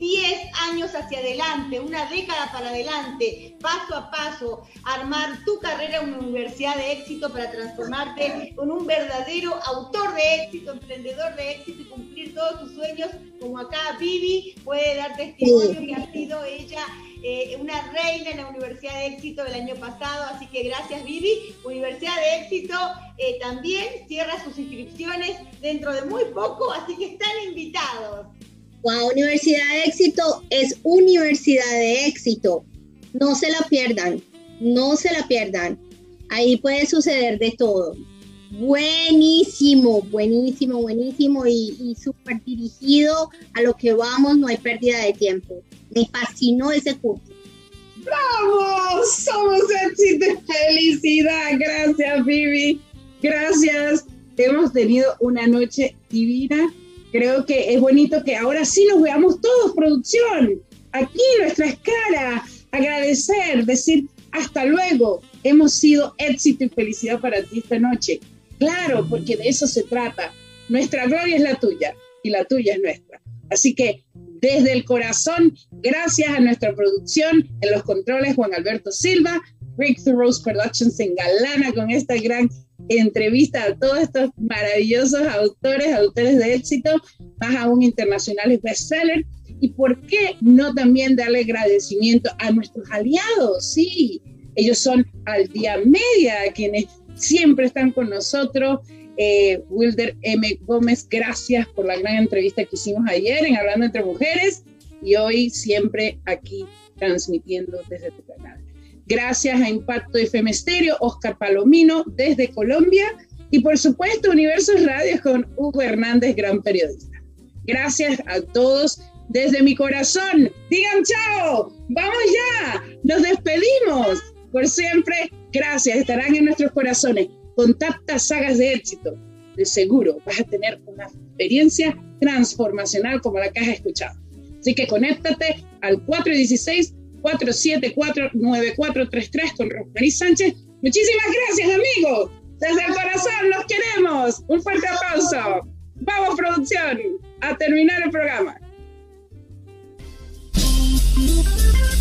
10 años hacia adelante, una década para adelante, paso a paso, armar tu carrera en una universidad de éxito para transformarte en un verdadero autor de éxito, emprendedor de éxito y cumplir todos tus sueños, como acá Vivi puede dar testimonio que ha sido ella eh, una reina en la Universidad de Éxito del año pasado, así que gracias Vivi. Universidad de Éxito eh, también cierra sus inscripciones dentro de muy poco, así que están invitados. Wow, Universidad de Éxito es Universidad de Éxito. No se la pierdan, no se la pierdan. Ahí puede suceder de todo. Buenísimo, buenísimo, buenísimo y, y súper dirigido a lo que vamos, no hay pérdida de tiempo. Me fascinó ese curso. ¡Vamos! Somos éxito felicidad. Gracias, Vivi. Gracias. Hemos tenido una noche divina creo que es bonito que ahora sí nos veamos todos, producción, aquí nuestra escala, agradecer, decir hasta luego, hemos sido éxito y felicidad para ti esta noche. Claro, porque de eso se trata. Nuestra gloria es la tuya y la tuya es nuestra. Así que desde el corazón, gracias a nuestra producción en los controles, Juan Alberto Silva, Breakthrough Rose Productions se engalana con esta gran entrevista a todos estos maravillosos autores, autores de éxito, más aún internacionales bestsellers. ¿Y por qué no también darle agradecimiento a nuestros aliados? Sí, ellos son al día media, quienes siempre están con nosotros. Eh, Wilder M. Gómez, gracias por la gran entrevista que hicimos ayer en Hablando entre Mujeres y hoy siempre aquí transmitiendo desde tu canal gracias a Impacto FM Stereo, Oscar Palomino desde Colombia y por supuesto Universos Radio con Hugo Hernández, gran periodista. Gracias a todos desde mi corazón. Digan chao, vamos ya, nos despedimos. Por siempre, gracias, estarán en nuestros corazones. Con tantas sagas de éxito, de seguro vas a tener una experiencia transformacional como la que has escuchado. Así que conéctate al 416 474-9433 con Rosmarie Sánchez. Muchísimas gracias, amigos. Desde el corazón los queremos. Un fuerte aplauso. Vamos, producción, a terminar el programa.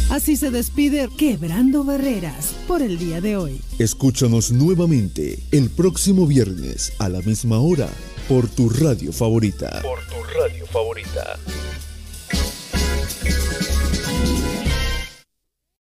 Así se despide Quebrando Barreras por el día de hoy. Escúchanos nuevamente el próximo viernes a la misma hora por tu radio favorita. Por tu radio favorita.